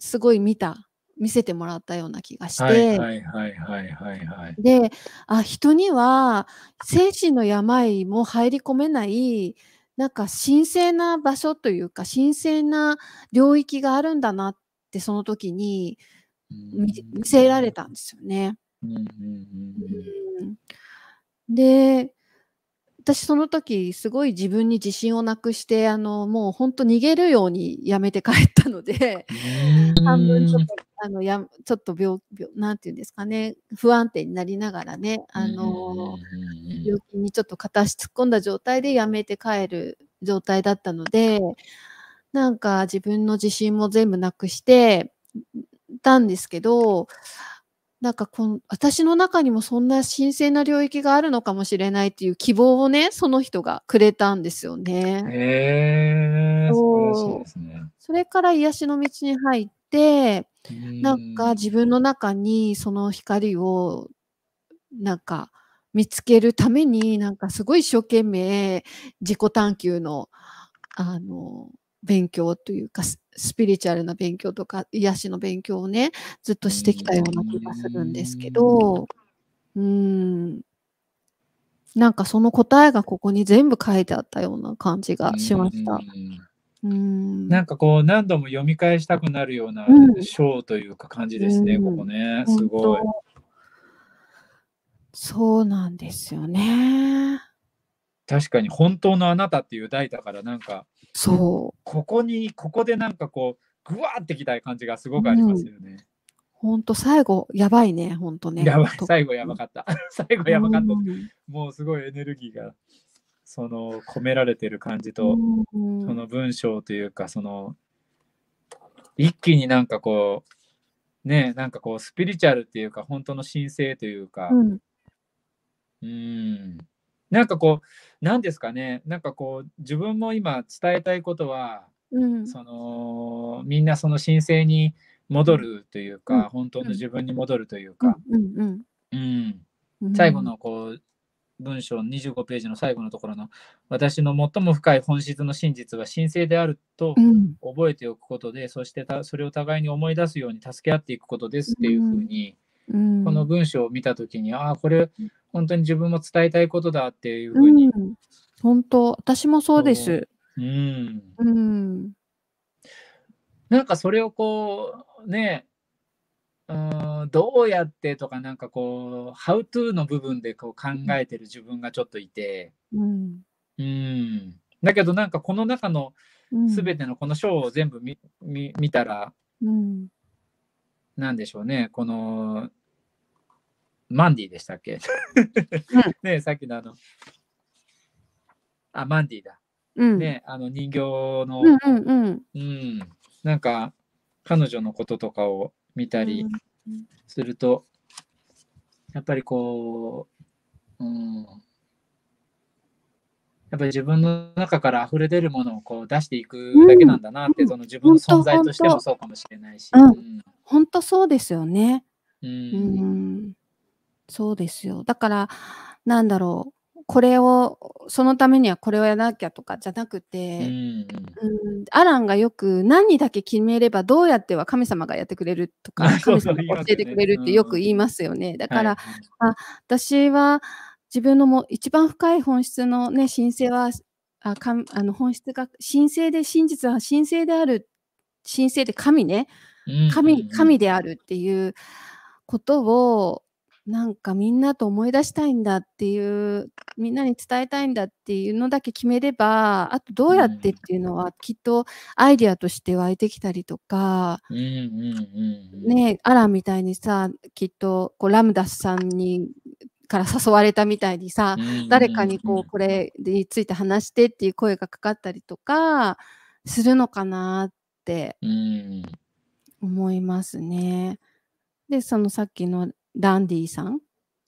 すごい見た、見せてもらったような気がして、はいはいはいはいはいはい。で、あ、人には精神の病も入り込めない、なんか神聖な場所というか、神聖な領域があるんだなってその時に見見せられたんですよね。うんうんうんうんで、私その時すごい自分に自信をなくして、あの、もうほんと逃げるように辞めて帰ったので、うん。半分ちょっと、あの、やちょっと病病なんて言うんですかね、不安定になりながらね、あの、病気にちょっと片足突っ込んだ状態で辞めて帰る状態だったので、なんか自分の自信も全部なくしてたんですけど、なんかこの私の中にもそんな神聖な領域があるのかもしれないっていう希望をね、その人がくれたんですよね。へえ、素そう晴らしいですね。それから癒しの道に入って、ななんか自分の中にその光をなんか見つけるためになんかすごい一生懸命自己探求のあの勉強というかススピリチュアルな勉強とか癒しの勉強をねずっとしてきたような気がするんですけどうーんなんかその答えがここに全部書いてあったような感じがしました。うーんなんかこう何度も読み返したくなるようなうん章というか感じですね、うんここね。本すごい。当そうなんですよね。確かに本当のあなたっていう題だからなんかそう。ここにここでなんかこうぐわーってきたい感じがすごくありますよね。ほんと最後やばいね、ほんとね。やばい最後やばかった。最後やばかった。うんもうすごいエネルギーがその込められてる感じと、うんその文章というかその一気になんかこうねなんかこうスピリチュアルっていうか本当の神聖というかうんうんなんかこうなんですかね。なんかこう自分も今伝えたいことはうん。そのみんなその神聖に戻るというか、うん。本当の自分に戻るというか、うん最後のこう文章25ページの最後のところの私の最も深い本質の真実は神聖であるとうん。覚えておくことで、そしてたそれを互いに思い出すように助け合っていくことですっていうふうに、うんこの文章を見たときに、ああ、これ本当に自分も伝えたいことだっていうふううに、ん。本当。私もそうです。う。ん、うん。なんかそれをこうね、うーんどうやってとかなんかこう、How to の部分でこう考えてる自分がちょっといて、うん。うん、だけどなんかこの中のうん。全てのこの章を全部見見見たら、うんなんでしょうね、この、マンディでしたっけ、ねさっきのあの、あ、マンディだ。うん。ね、あの人形の、うんうんうん。うん、なんか彼女のこととかを見たりうんすると、やっぱりこう、うん、やっぱり自分の中から溢れ出るものをこう出していくだけなんだなって、うん。その自分の存在としてもそうかもしれないし。うん。うん本当そうですよね。ううん。んそうですよ。だから、なんだろう、これを、そのためにはこれをやらなきゃとかじゃなくうて、ん。うん、アランがよく何だけ決めればどうやっては神様がやってくれるとか、あそう神様が教えてくれるってよく言いますよね。だから、はい。私は自分のも一番深い本質のね、神聖は、あかんあの本質が神聖で真実は神聖である神聖で神ね、神、神であるっていうことを、なんかみんなと思い出したいんだっていう、みんなに伝えたいんだっていうのだけ決めれば、あとどうやってっていうのはきっとアイディアとして湧いてきたりとか、ねアランみたいにさ、きっとこうラムダスさんにから誘われたみたいにさ、誰かにこうこれについて話してっていう声がかかったりとかするのかなって思いますね。で、そのさっきのダンディさん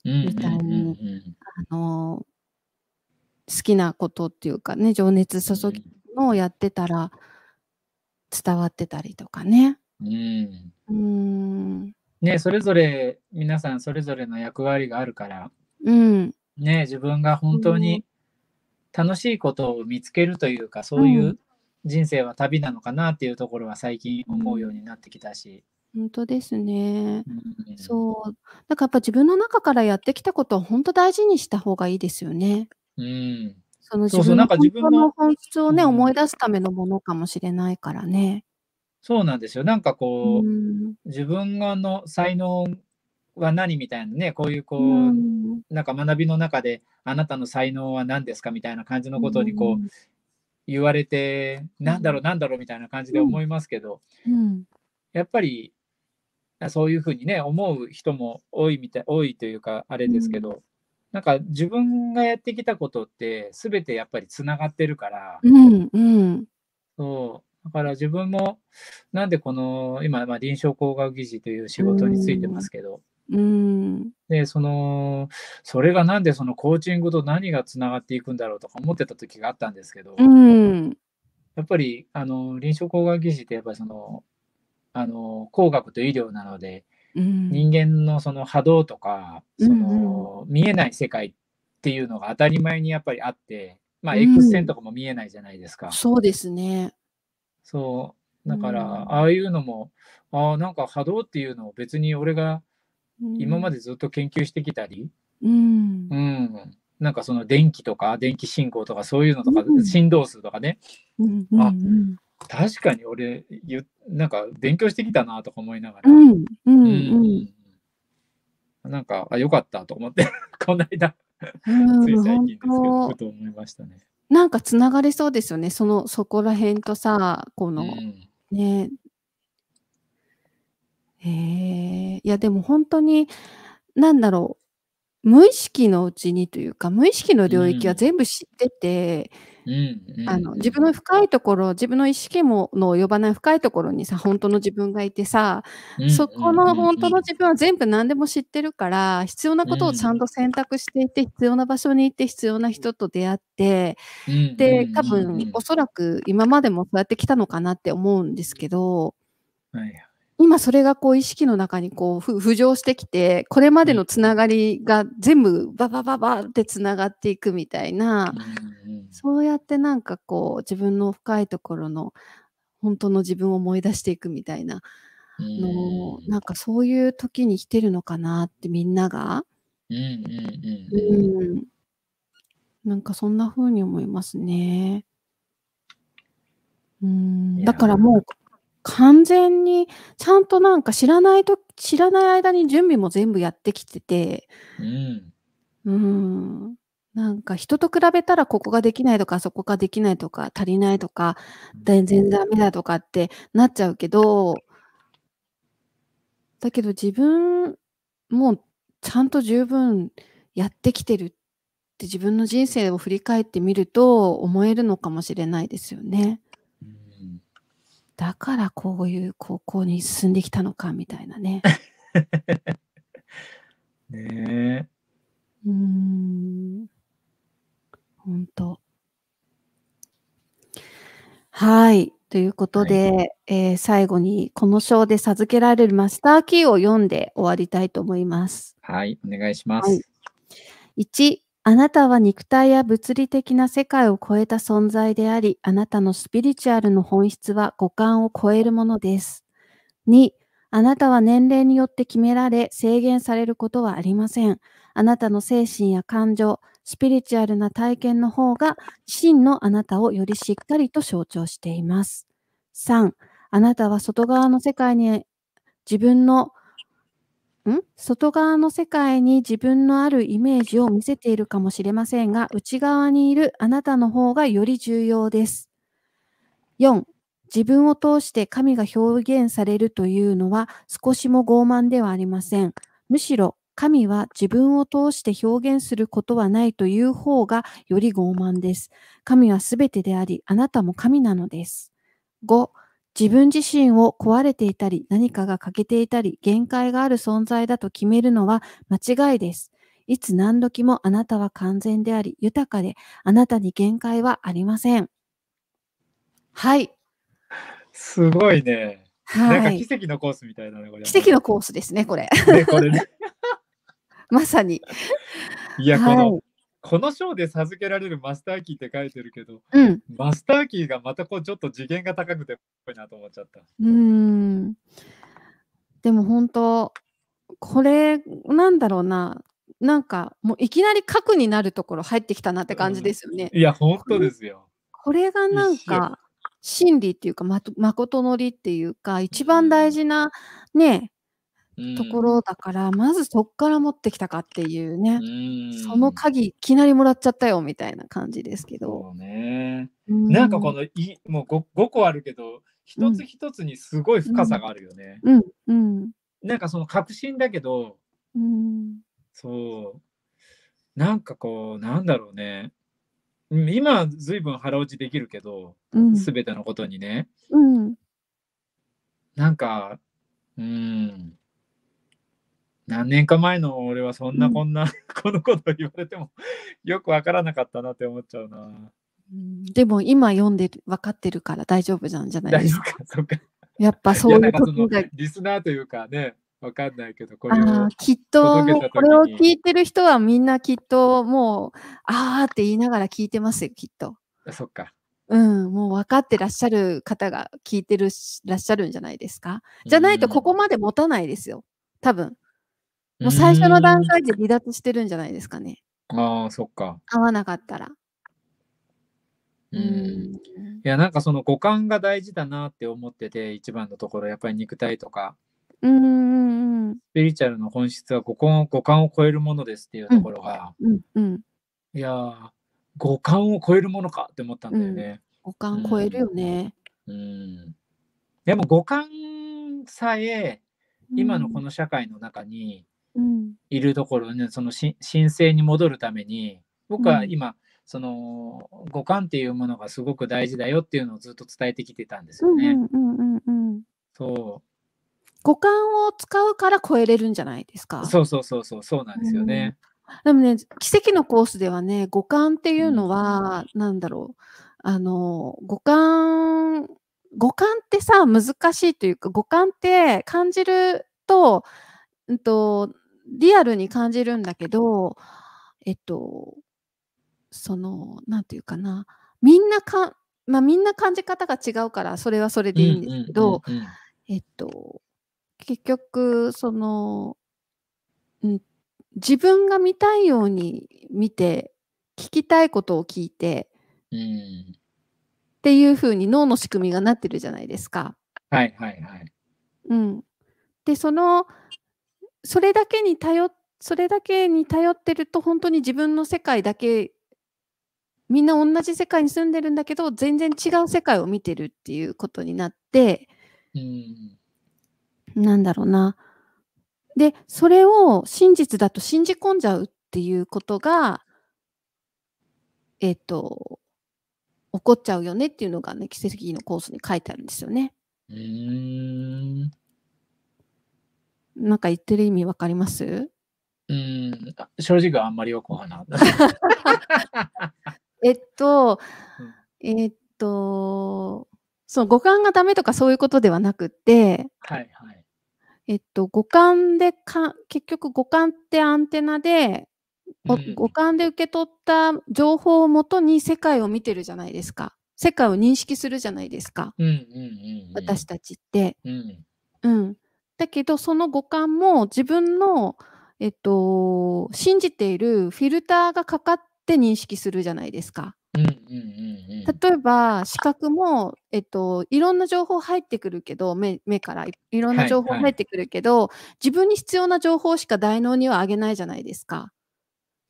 みたいに、あの、好きなことっていうかね、情熱注ぎのをやってたら伝わってたりとかね。うん。うん。ね、それぞれ皆さんそれぞれの役割があるから、うん、ね、自分が本当に楽しいことを見つけるというか、そういう人生は旅なのかなっていうところは最近思うようになってきたし。本当ですね。うん、そう。だからやっぱ自分の中からやってきたことを本当大事にした方がいいですよね。うん。その自分の本当の本質をね、思い出すためのものかもしれないからね。そうなんですよ。なんかこう、うん、自分がの才能は何みたいなね、こういうこう、うん、なんか学びの中で、あなたの才能は何ですかみたいな感じのことにこう、言われて、なんだろうなんだろうみたいな感じで思いますけど、やっぱりそういうふうにね、思う人も多いみたい、多いというか、あれですけど、うん、なんか自分がやってきたことって、すべてやっぱりつながってるから、うんうん、そう、だから自分も、なんでこの、今、まあ、臨床工学技師という仕事についてますけど、うん、で、その、それがなんでそのコーチングと何がつながっていくんだろうとか思ってた時があったんですけど、うん、やっぱり、あの、臨床工学技師ってやっぱりその、あの工学と医療なので、うん、人間のその波動とかその、うん、見えない世界っていうのが当たり前にやっぱりあって、まあ、X 線とかも見えないじゃないですか。そうですね。そう。だから、ああいうのもああなんか波動っていうのを別に俺が今までずっと研究してきたり、うん、うん、なんかその電気とか電気信号とかそういうのとか、振動数とかね、うんうん、あ確かに俺なんか勉強してきたなとか思いながら、うん。うんうん。なんかあよかったと思って この間つい最近ですけどふと思いましたね。なんかつながりそうですよね。そのそこら辺とさこの、うん、ねえ。ー、いやでも本当になんだろう無意識のうちにというか無意識の領域は全部知ってて、うんあの自分の深いところ自分の意識もの及ばない深いところにさ本当の自分がいてさ、そこの本当の自分は全部何でも知ってるから必要なことをちゃんと選択していて、必要な場所に行って必要な人と出会って、で多分おそらく今までもそうやってきたのかなって思うんですけど、はい今それがこう意識の中にこう浮上してきて、これまでのつながりが全部ババババってつながっていくみたいな、そうやってなんかこう自分の深いところの本当の自分を思い出していくみたいなのなんかそういう時に来てるのかなってみんなが。うん、なんかそんな風に思いますね。うん、だからもう完全にちゃんとなんか知らないと知らない間に準備も全部やってきてて、うん。うん。なんか人と比べたらここができないとか、そこができないとか、足りないとか、全然ダメだとかってなっちゃうけど、だけど自分もちゃんと十分やってきてるって自分の人生を振り返ってみると思えるのかもしれないですよね。だからこういう高校に進んできたのかみたいなね。ねえ。うーん。本当。はい。ということで、はい、えー、最後にこの章で授けられるマスターキーを読んで終わりたいと思います。はい、お願いします。はい、1、あなたは肉体や物理的な世界を超えた存在であり、あなたのスピリチュアルの本質は五感を超えるものです。2、あなたは年齢によって決められ制限されることはありません。あなたの精神や感情、スピリチュアルな体験の方が真のあなたをよりしっかりと象徴しています。3、あなたは外側の世界に自分のん？外側の世界に自分のあるイメージを見せているかもしれませんが、内側にいるあなたの方がより重要です。4、自分を通して神が表現されるというのは少しも傲慢ではありません。むしろ神は自分を通して表現することはないという方がより傲慢です。神はすべてであり、あなたも神なのです。5、自分自身を壊れていたり、何かが欠けていたり、限界がある存在だと決めるのは間違いです。いつ何時もあなたは完全であり、豊かで、あなたに限界はありません。はい。すごいね。はい。なんか奇跡のコースみたいなね、これ。奇跡のコースですね、これ。ね、これね。まさに。いや、この、この章で授けられるマスターキーって書いてるけど、うん、マスターキーがまたこうちょっと次元が高くてぽいなと思っちゃった。うんでも本当これなんだろうななんかもういきなり核になるところ入ってきたなって感じですよね。うん、いや本当ですよ。これがなんか真理っていうかま誠の理っていうか一番大事なねところだから、まずそっから持ってきたかっていうね、その鍵いきなりもらっちゃったよみたいな感じですけど。そうね。なんかこのいもう 5, 5個あるけど、一つ一つにすごい深さがあるよね。うん。うん。なんかその確信だけど、うん。そう。なんかこう、なんだろうね。今、ずいぶん腹落ちできるけど、す、べ、てのことにね。うん。なんか、うん。何年か前の俺はそんなこんな、うん、このこと言われてもよくわからなかったなって思っちゃうな。うん、でも今読んで分かってるから大丈夫なんじゃないですか？大丈夫か、そっか。やっぱそういう時が。リスナーというかね、わかんないけど、これをきっとこれを聞いてる人はみんなきっともう、あーって言いながら聞いてますよ、きっと。そっか。うん、もう分かってらっしゃる方が聞いてるらっしゃるんじゃないですか？じゃないとここまで持たないですよ。多分。もう最初の段階で離脱してるんじゃないですかね。ああ、そっか。合わなかったら。うん。いや、なんかその五感が大事だなって思ってて、一番のところ、やっぱり肉体とか、うん。スピリチュアルの本質は五感五感を超えるものですっていうところが、うんうん。いや五感を超えるものかって思ったんだよね。五感超えるよね。うん。でも五感さえ、今のこの社会の中に、いるところね、その神聖に戻るために、僕は今、その五感っていうものがすごく大事だよっていうのをずっと伝えてきてたんですよね。そう。五感を使うから超えれるんじゃないですか？そうそうそうそう、そうなんですよね。でもね、奇跡のコースではね、五感っていうのは、うん、なんだろう。あの、五感、五感ってさ、難しいというか、五感って感じると、うんと、リアルに感じるんだけど、えっと、その、なんていうかな、みんなかまあ、みんな感じ方が違うから、それはそれでいいんですけど、えっと、結局、その、うん、自分が見たいように見て、聞きたいことを聞いて、うん、っていう風に脳の仕組みがなってるじゃないですか。はいはいはい。うん。で、そのそれだけに頼それだけに頼ってると、本当に自分の世界だけみんな同じ世界に住んでるんだけど、全然違う世界を見てるっていうことになって、うん、なんだろうな。で、それを真実だと信じ込んじゃうっていうことが、えっ、と、起こっちゃうよねっていうのがね、奇跡のコースに書いてあるんですよね。うん。なんか言ってる意味わかります？うん、正直あんまりよくわかんな えっと、えっと、その五感がダメとかそういうことではなくて、はいはい。えっと、五感でか、結局五感ってアンテナで、うん、五感で受け取った情報をもとに世界を見てるじゃないですか。世界を認識するじゃないですか。うんうんうんうん、私たちって。うん、うん。だけど、その五感も自分の、えっと、信じているフィルターがかかって認識するじゃないですか。うんうんうんうん。うん例えば視覚も、えっと、いろんな情報入ってくるけど目目からいいろんな情報はいはい入ってくるけど、自分に必要な情報しか大脳にはあげないじゃないですか。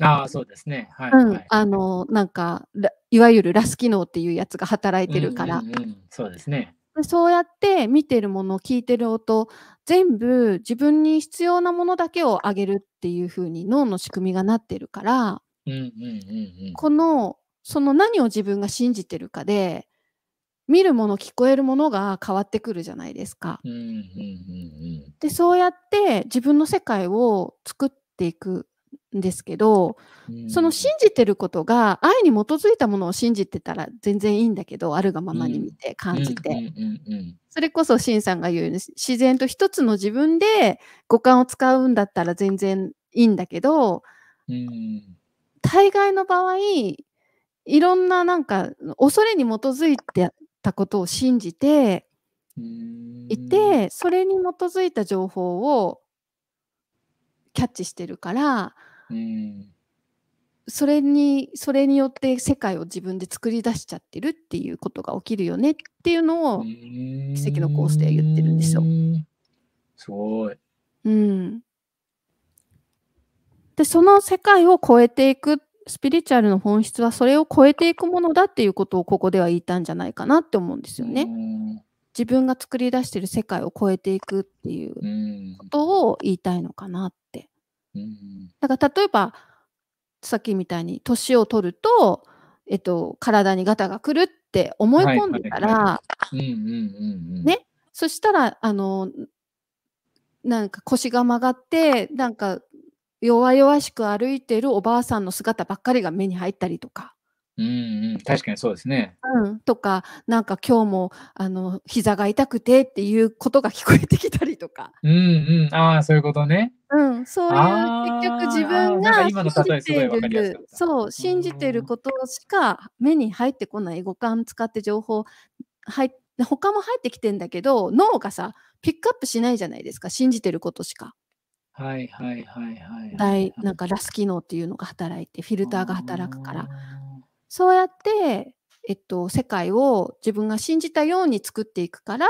ああ、そうですね。はい、うん、はい。あのなんかラいわゆるラス機能っていうやつが働いてるから、うんうんうんそうですね。でそうやって見てるもの聞いてる音全部自分に必要なものだけをあげるっていう風に脳の仕組みがなってるからうんうんうんうん。このその何を自分が信じてるかで見るもの聞こえるものが変わってくるじゃないですか。うんうんうんでそうやって自分の世界を作っていくんですけど。その信じてることが愛に基づいたものを信じてたら全然いいんだけどあるがままに見て感じて。それこそシンさんが言うように自然と一つの自分で五感を使うんだったら全然いいんだけどうん。うん大概の場合いろんななんか恐れに基づいてたことを信じてうんいてそれに基づいた情報をキャッチしてるからうんそれにそれによって世界を自分で作り出しちゃってるっていうことが起きるよねっていうのを、奇跡のコースで言ってるんですようんすごい。うん、でその世界を超えていくスピリチュアルの本質はそれを超えていくものだっていうことをここでは言いたんじゃないかなって思うんですよね。ね。自分が作り出してる世界を超えていくっていううんことを言いたいのかなって。うん。だから例えばさっきみたいに年を取ると、えっと、体にガタが来るって思い込んでたら、そしたらあのなんか腰が曲がってなんか弱々しく歩いてるおばあさんの姿ばっかりが目に入ったりとか。うんうん。確かにそうですね。うん、とかなんか今日もあの膝が痛くてっていうことが聞こえてきたりとか、うんうん。ああ、そういうことね。うん、そういう結局自分が今の例えすごいわかりやすかったそう信じてることしか目に入ってこない五感使って情報入っ他も入ってきてんだけど脳がさピックアップしないじゃないですか信じてることしか。はいはいはいはい。大なんかラス機能っていうのが働いてフィルターが働くからあそうやって、えっと、世界を自分が信じたように作っていくから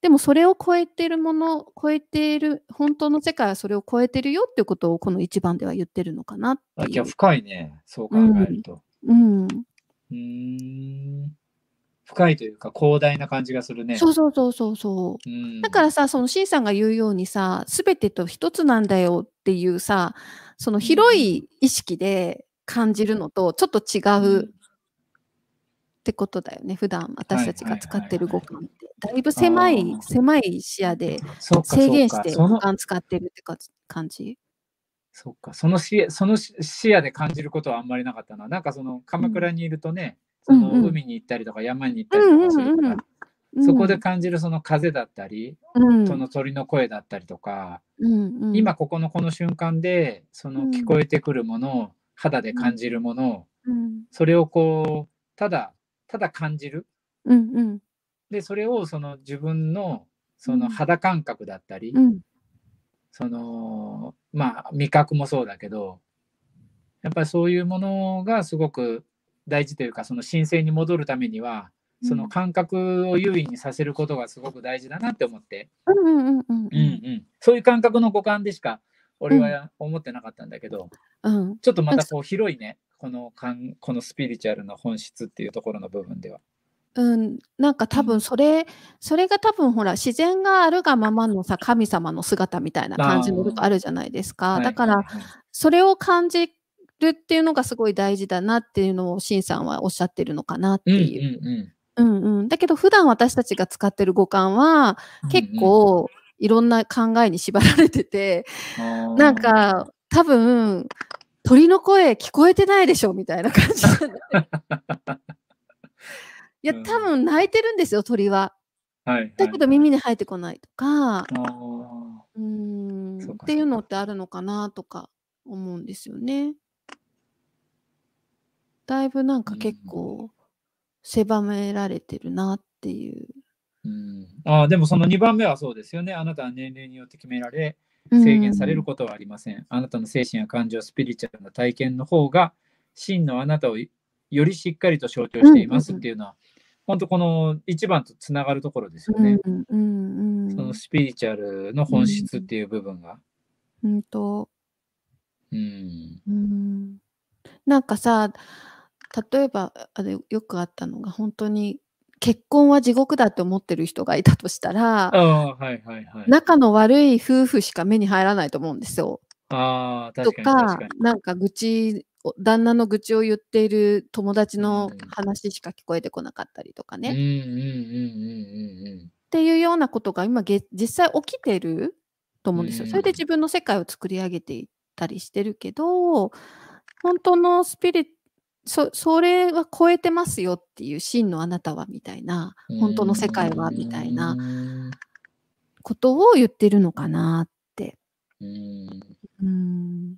でもそれを超えてるもの超えている本当の世界はそれを超えてるよっていうことをこの一番では言ってるのかなってい。深いね。そう考えると。うん、うーん。深いというか、広大な感じがするね。そうそうそうそうそう。うん。だからさその C さんが言うようにさ全てと一つなんだよっていうさその広い意識で感じるのとちょっと違うってことだよね普段私たちが使ってる五感って。だいぶ狭い狭い視野で制限して五感使ってるってか感じ？そっか、その視野その視視野で感じることはあんまりなかったな。なんかその鎌倉にいるとね、うん。そのうん海に行ったりとか山に行ったりとかするから、うん。そこで感じるその風だったり、うん。その鳥の声だったりとか、うんうん。今ここのこの瞬間でそのうん。聞こえてくるものを肌で感じるものを、うん。それをこうただただ感じる。うんうん。でそれをその自分のそうん。の肌感覚だったり、うん。そのまあ味覚もそうだけどやっぱりそういうものがすごく大事というかその神聖に戻るためにはその感覚を優位にさせることがすごく大事だなって思って、そういう感覚の五感でしか俺は思ってなかったんだけど、うん。ちょっとまたこう広いねこの感このスピリチュアルの本質っていうところの部分では。うん、なんか多分それ、それが多分ほら自然があるがままのさ神様の姿みたいな感じのことあるじゃないですか。だからそれを感じるっていうのがすごい大事だなっていうのをしんさんはおっしゃってるのかなってう。んいう。うん。うんうん。だけど普段私たちが使ってる五感はうん。結構いろんな考えに縛られてて、なんか多分鳥の声聞こえてないでしょみたいな感じいやうん。多分泣いてるんですよ鳥は。だけど耳に入ってこないとか、うー。ん。っていうのってあるのかなとか思うんですよね。だいぶなんか結構狭められてるなっていう。うん、あーでもその2番目はそうですよね。あなたは年齢によって決められ、制限されることはありません。あなたの精神や感情、スピリチュアルな体験の方が、真のあなたをよりしっかりと象徴していますっていうのは、本当この一番とつながるところですよね。うんうんうん、そのスピリチュアルの本質っていう部分が。うんと、うん。うん、なんかさ例えばあれよくあったのが本当に結婚は地獄だって思ってる人がいたとしたらはいはいはい。仲の悪い夫婦しか目に入らないと思うんですよ。ああ、と確かに確かかに。なんか愚痴を旦那の愚痴を言っている友達のうん話しか聞こえてこなかったりとかね、っていうようなことが今げ実際起きてると思うんですよ。うんそれで自分の世界を作り上げていったりしてるけど本当のスピリッそそれは超えてますよっていう真のあなたはみたいな。本当の世界はみたいなうんことを言ってるのかなって。うんうん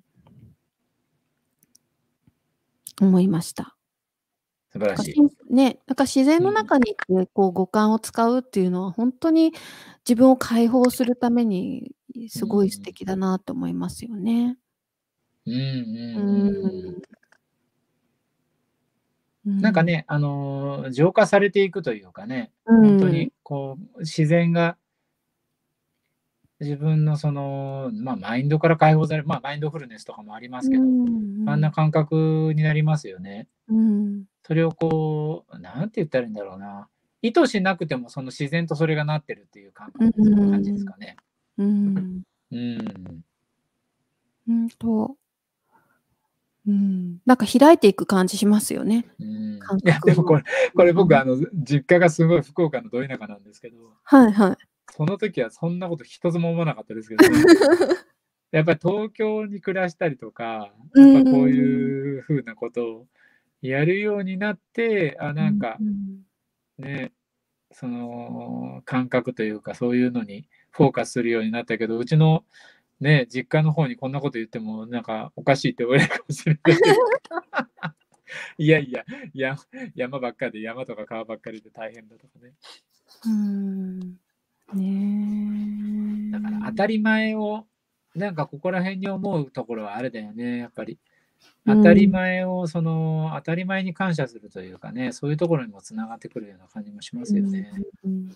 思いました。素晴らしい。ね、なんか自然の中にいてこう五感を使うっていうのは本当に自分を解放するためにすごい素敵だなと思いますよね。うんうんうんうんなんか、ね、あのー浄化されていくというかね、うん本当にこう自然が自分のその、まあ、マインドから解放される、まあ、マインドフルネスとかもありますけど、うんあんな感覚になりますよね。うんそれをこう、なんて言ったらいいんだろうな。意図しなくてもその自然とそれがなってるっていう感覚うん感じですかね。うんうん。うんと、うん、なんか開いていく感じしますよね。うん。感、いや、覚でもこれ、これ僕、うんあの、実家がすごい福岡のど田舎なんですけど、はいはい。その時はそんなこと一つも思わなかったですけど、ね、やっぱり東京に暮らしたりとか、やっぱこういうふうなことをやるようになって、あ、なんかうん。ね、その感覚というか、そういうのにフォーカスするようになったけど、うちのね、実家の方にこんなこと言っても、なんかおかしいって言われるかもしれないけど。いやいや、山山ばっかりで山とか川ばっかりで大変だとかね。うんねえだから当たり前を、なんかここら辺に思うところはあれだよね、やっぱり。当たり前を、その、当たり前に感謝するというかね、そういうところにもつながってくるような感じもしますよね。うんか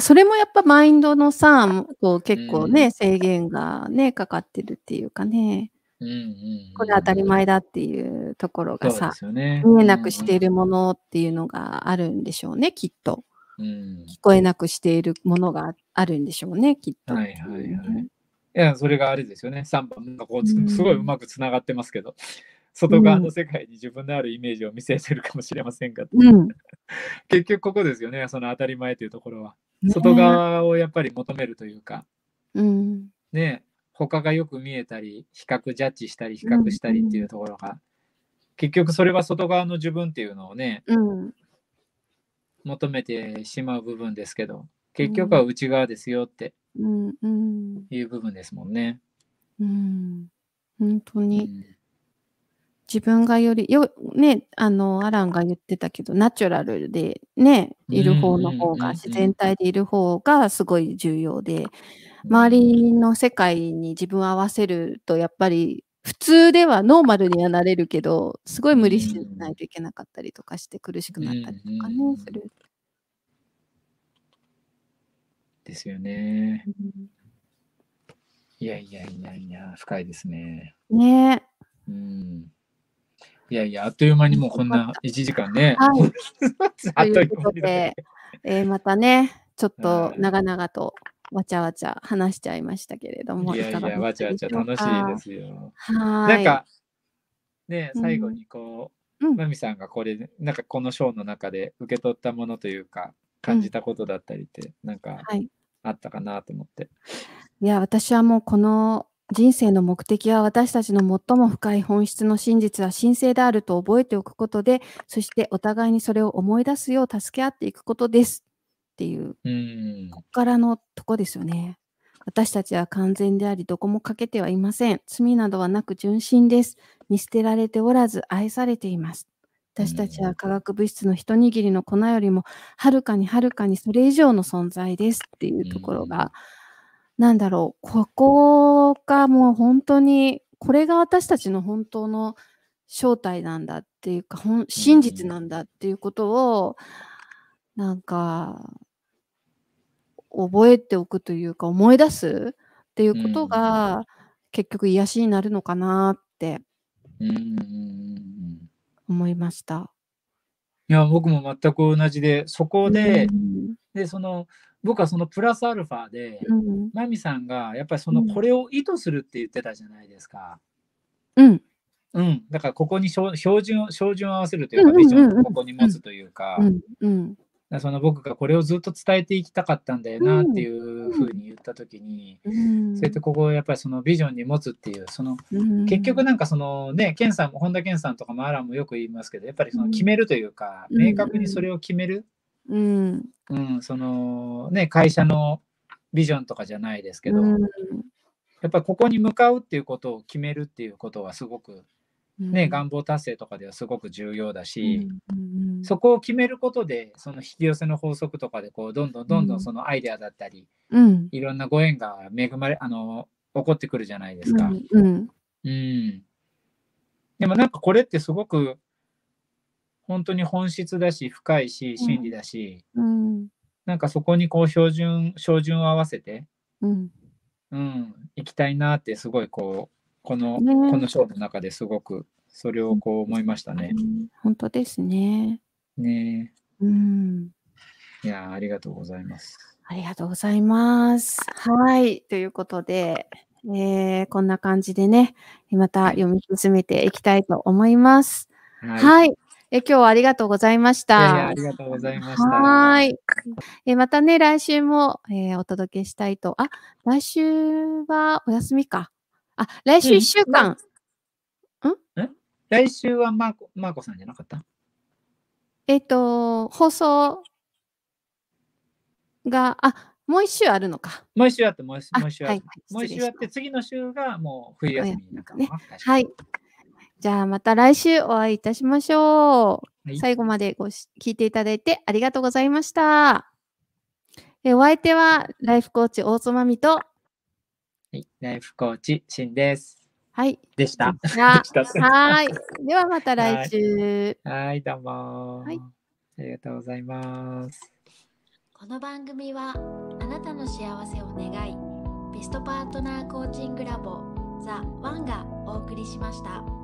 それもやっぱマインドのさ、こう結構ね、うん制限がね、かかってるっていうかね、うんうんうんこれ当たり前だっていうところがさね。見えなくしているものっていうのがあるんでしょうね、きっと。うん。聞こえなくしているものがあるんでしょうね、きっと。はいはいはい。いや、それがあれですよね。3番がこうすごいうまくつながってますけど、外側の世界に自分のあるイメージを見せてるかもしれませんが、うん。結局ここですよね、その当たり前というところは。ね外側をやっぱり求めるというか、うん。ね、他がよく見えたり、比較ジャッジしたり、比較したりっていうところが、結局それは外側の自分っていうのをね、うん。求めてしまう部分ですけど、結局は内側ですよってうん。うん。いう部分ですもんね。うん。本当に。うん自分がより、よ、ね、あの、アランが言ってたけど、ナチュラルでね、いる方の方が、自然体でいる方がすごい重要で、周りの世界に自分を合わせると、やっぱり、普通ではノーマルにはなれるけど、すごい無理しないといけなかったりとかして苦しくなったりとかねうんうんうん、する。ですよね。いやいやいやいや、深いですね。ねうん。いやいや、あっという間にもうこんな1時間ね。はい。あっといううことで、えーまたね、ちょっとはい長々とわちゃわちゃ話しちゃいましたけれども、いやいや、わちゃわちゃ楽しいすですよ。か。はーい。なんか、ね、うん最後にこう、うんまみさんがこれ、なんかこのショーの中で受け取ったものというか、感じたことだったりって、なんかはい。あったかなと思って。いや、私はもうこの人生の目的は私たちの最も深い本質の真実は神聖であると覚えておくことで、そしてお互いにそれを思い出すよう助け合っていくことですっていう、うこからのとこですよね。私たちは完全であり、どこも欠けてはいません。罪などはなく純真です。見捨てられておらず、愛されています。私たちは化学物質の一握りの粉よりも、はるかにはるかにそれ以上の存在ですっていうところが、なんだろう、ここがもう本当に、これが私たちの本当の正体なんだっていうか、本真実なんだっていうことを、なんか、覚えておくというか、思い出すっていうことが、結局癒しになるのかなって思いました。いや、僕も全く同じで、そこで、で、その、僕はそのプラスアルファで、マミさんがやっぱりそのこれを意図するって言ってたじゃないですか。うん。うん、だからここに標準標準を合わせるというか、ビジョンをここに持つというか、その僕がこれをずっと伝えていきたかったんだよなっていうふうに言った時に、そうやってここをやっぱりそのビジョンに持つっていうその、結局なんかそのね健さんも本田健さんとかもアランもよく言いますけどやっぱりその決めるというか、明確にそれを決める、うん。そのね会社のビジョンとかじゃないですけど、やっぱりここに向かうっていうことを決めるっていうことはすごくね、願望達成とかではすごく重要だし、そこを決めることでその引き寄せの法則とかでこうどんどんどんどんそのアイデアだったり、いろんなご縁が恵まれあの起こってくるじゃないですか。うん。でもなんかこれってすごく本当に本質だし深いし真理だし、うん、なんかそこにこう標準標準を合わせて、うんうん、行きたいなってすごいこうこの、ね、このショーの中ですごくそれをこう思いましたね。本当ですね。ねうん。いやありがとうございます。ありがとうございます。はい。ということで、えー、こんな感じでね、また読み進めていきたいと思います。はい、はいえ今日はありがとうございました。いやいやありがとうございました。はい。えまたね、来週も、えー、お届けしたいと。あ、来週はお休みか。あ、来週1週間。うん、ん来週はマーコ、マーコさんじゃなかった？えっ、ー、と、放送が、あ、もう一週あるのか。もう一週あって、もう一週あって、もう一週あって、次の週がもう冬休みになったね。はい。じゃあまた来週お会いいたしましょう。はい、最後までごし聞いていただいてありがとうございました。えお相手はライフコーチ大津まみとはい、ライフコーチ、しんです。はい。でした。はい。ではまた来週。はい、どうも。はい。ありがとうございます。この番組はあなたの幸せを願い、ベストパートナーコーチングラボザ・ワンがお送りしました。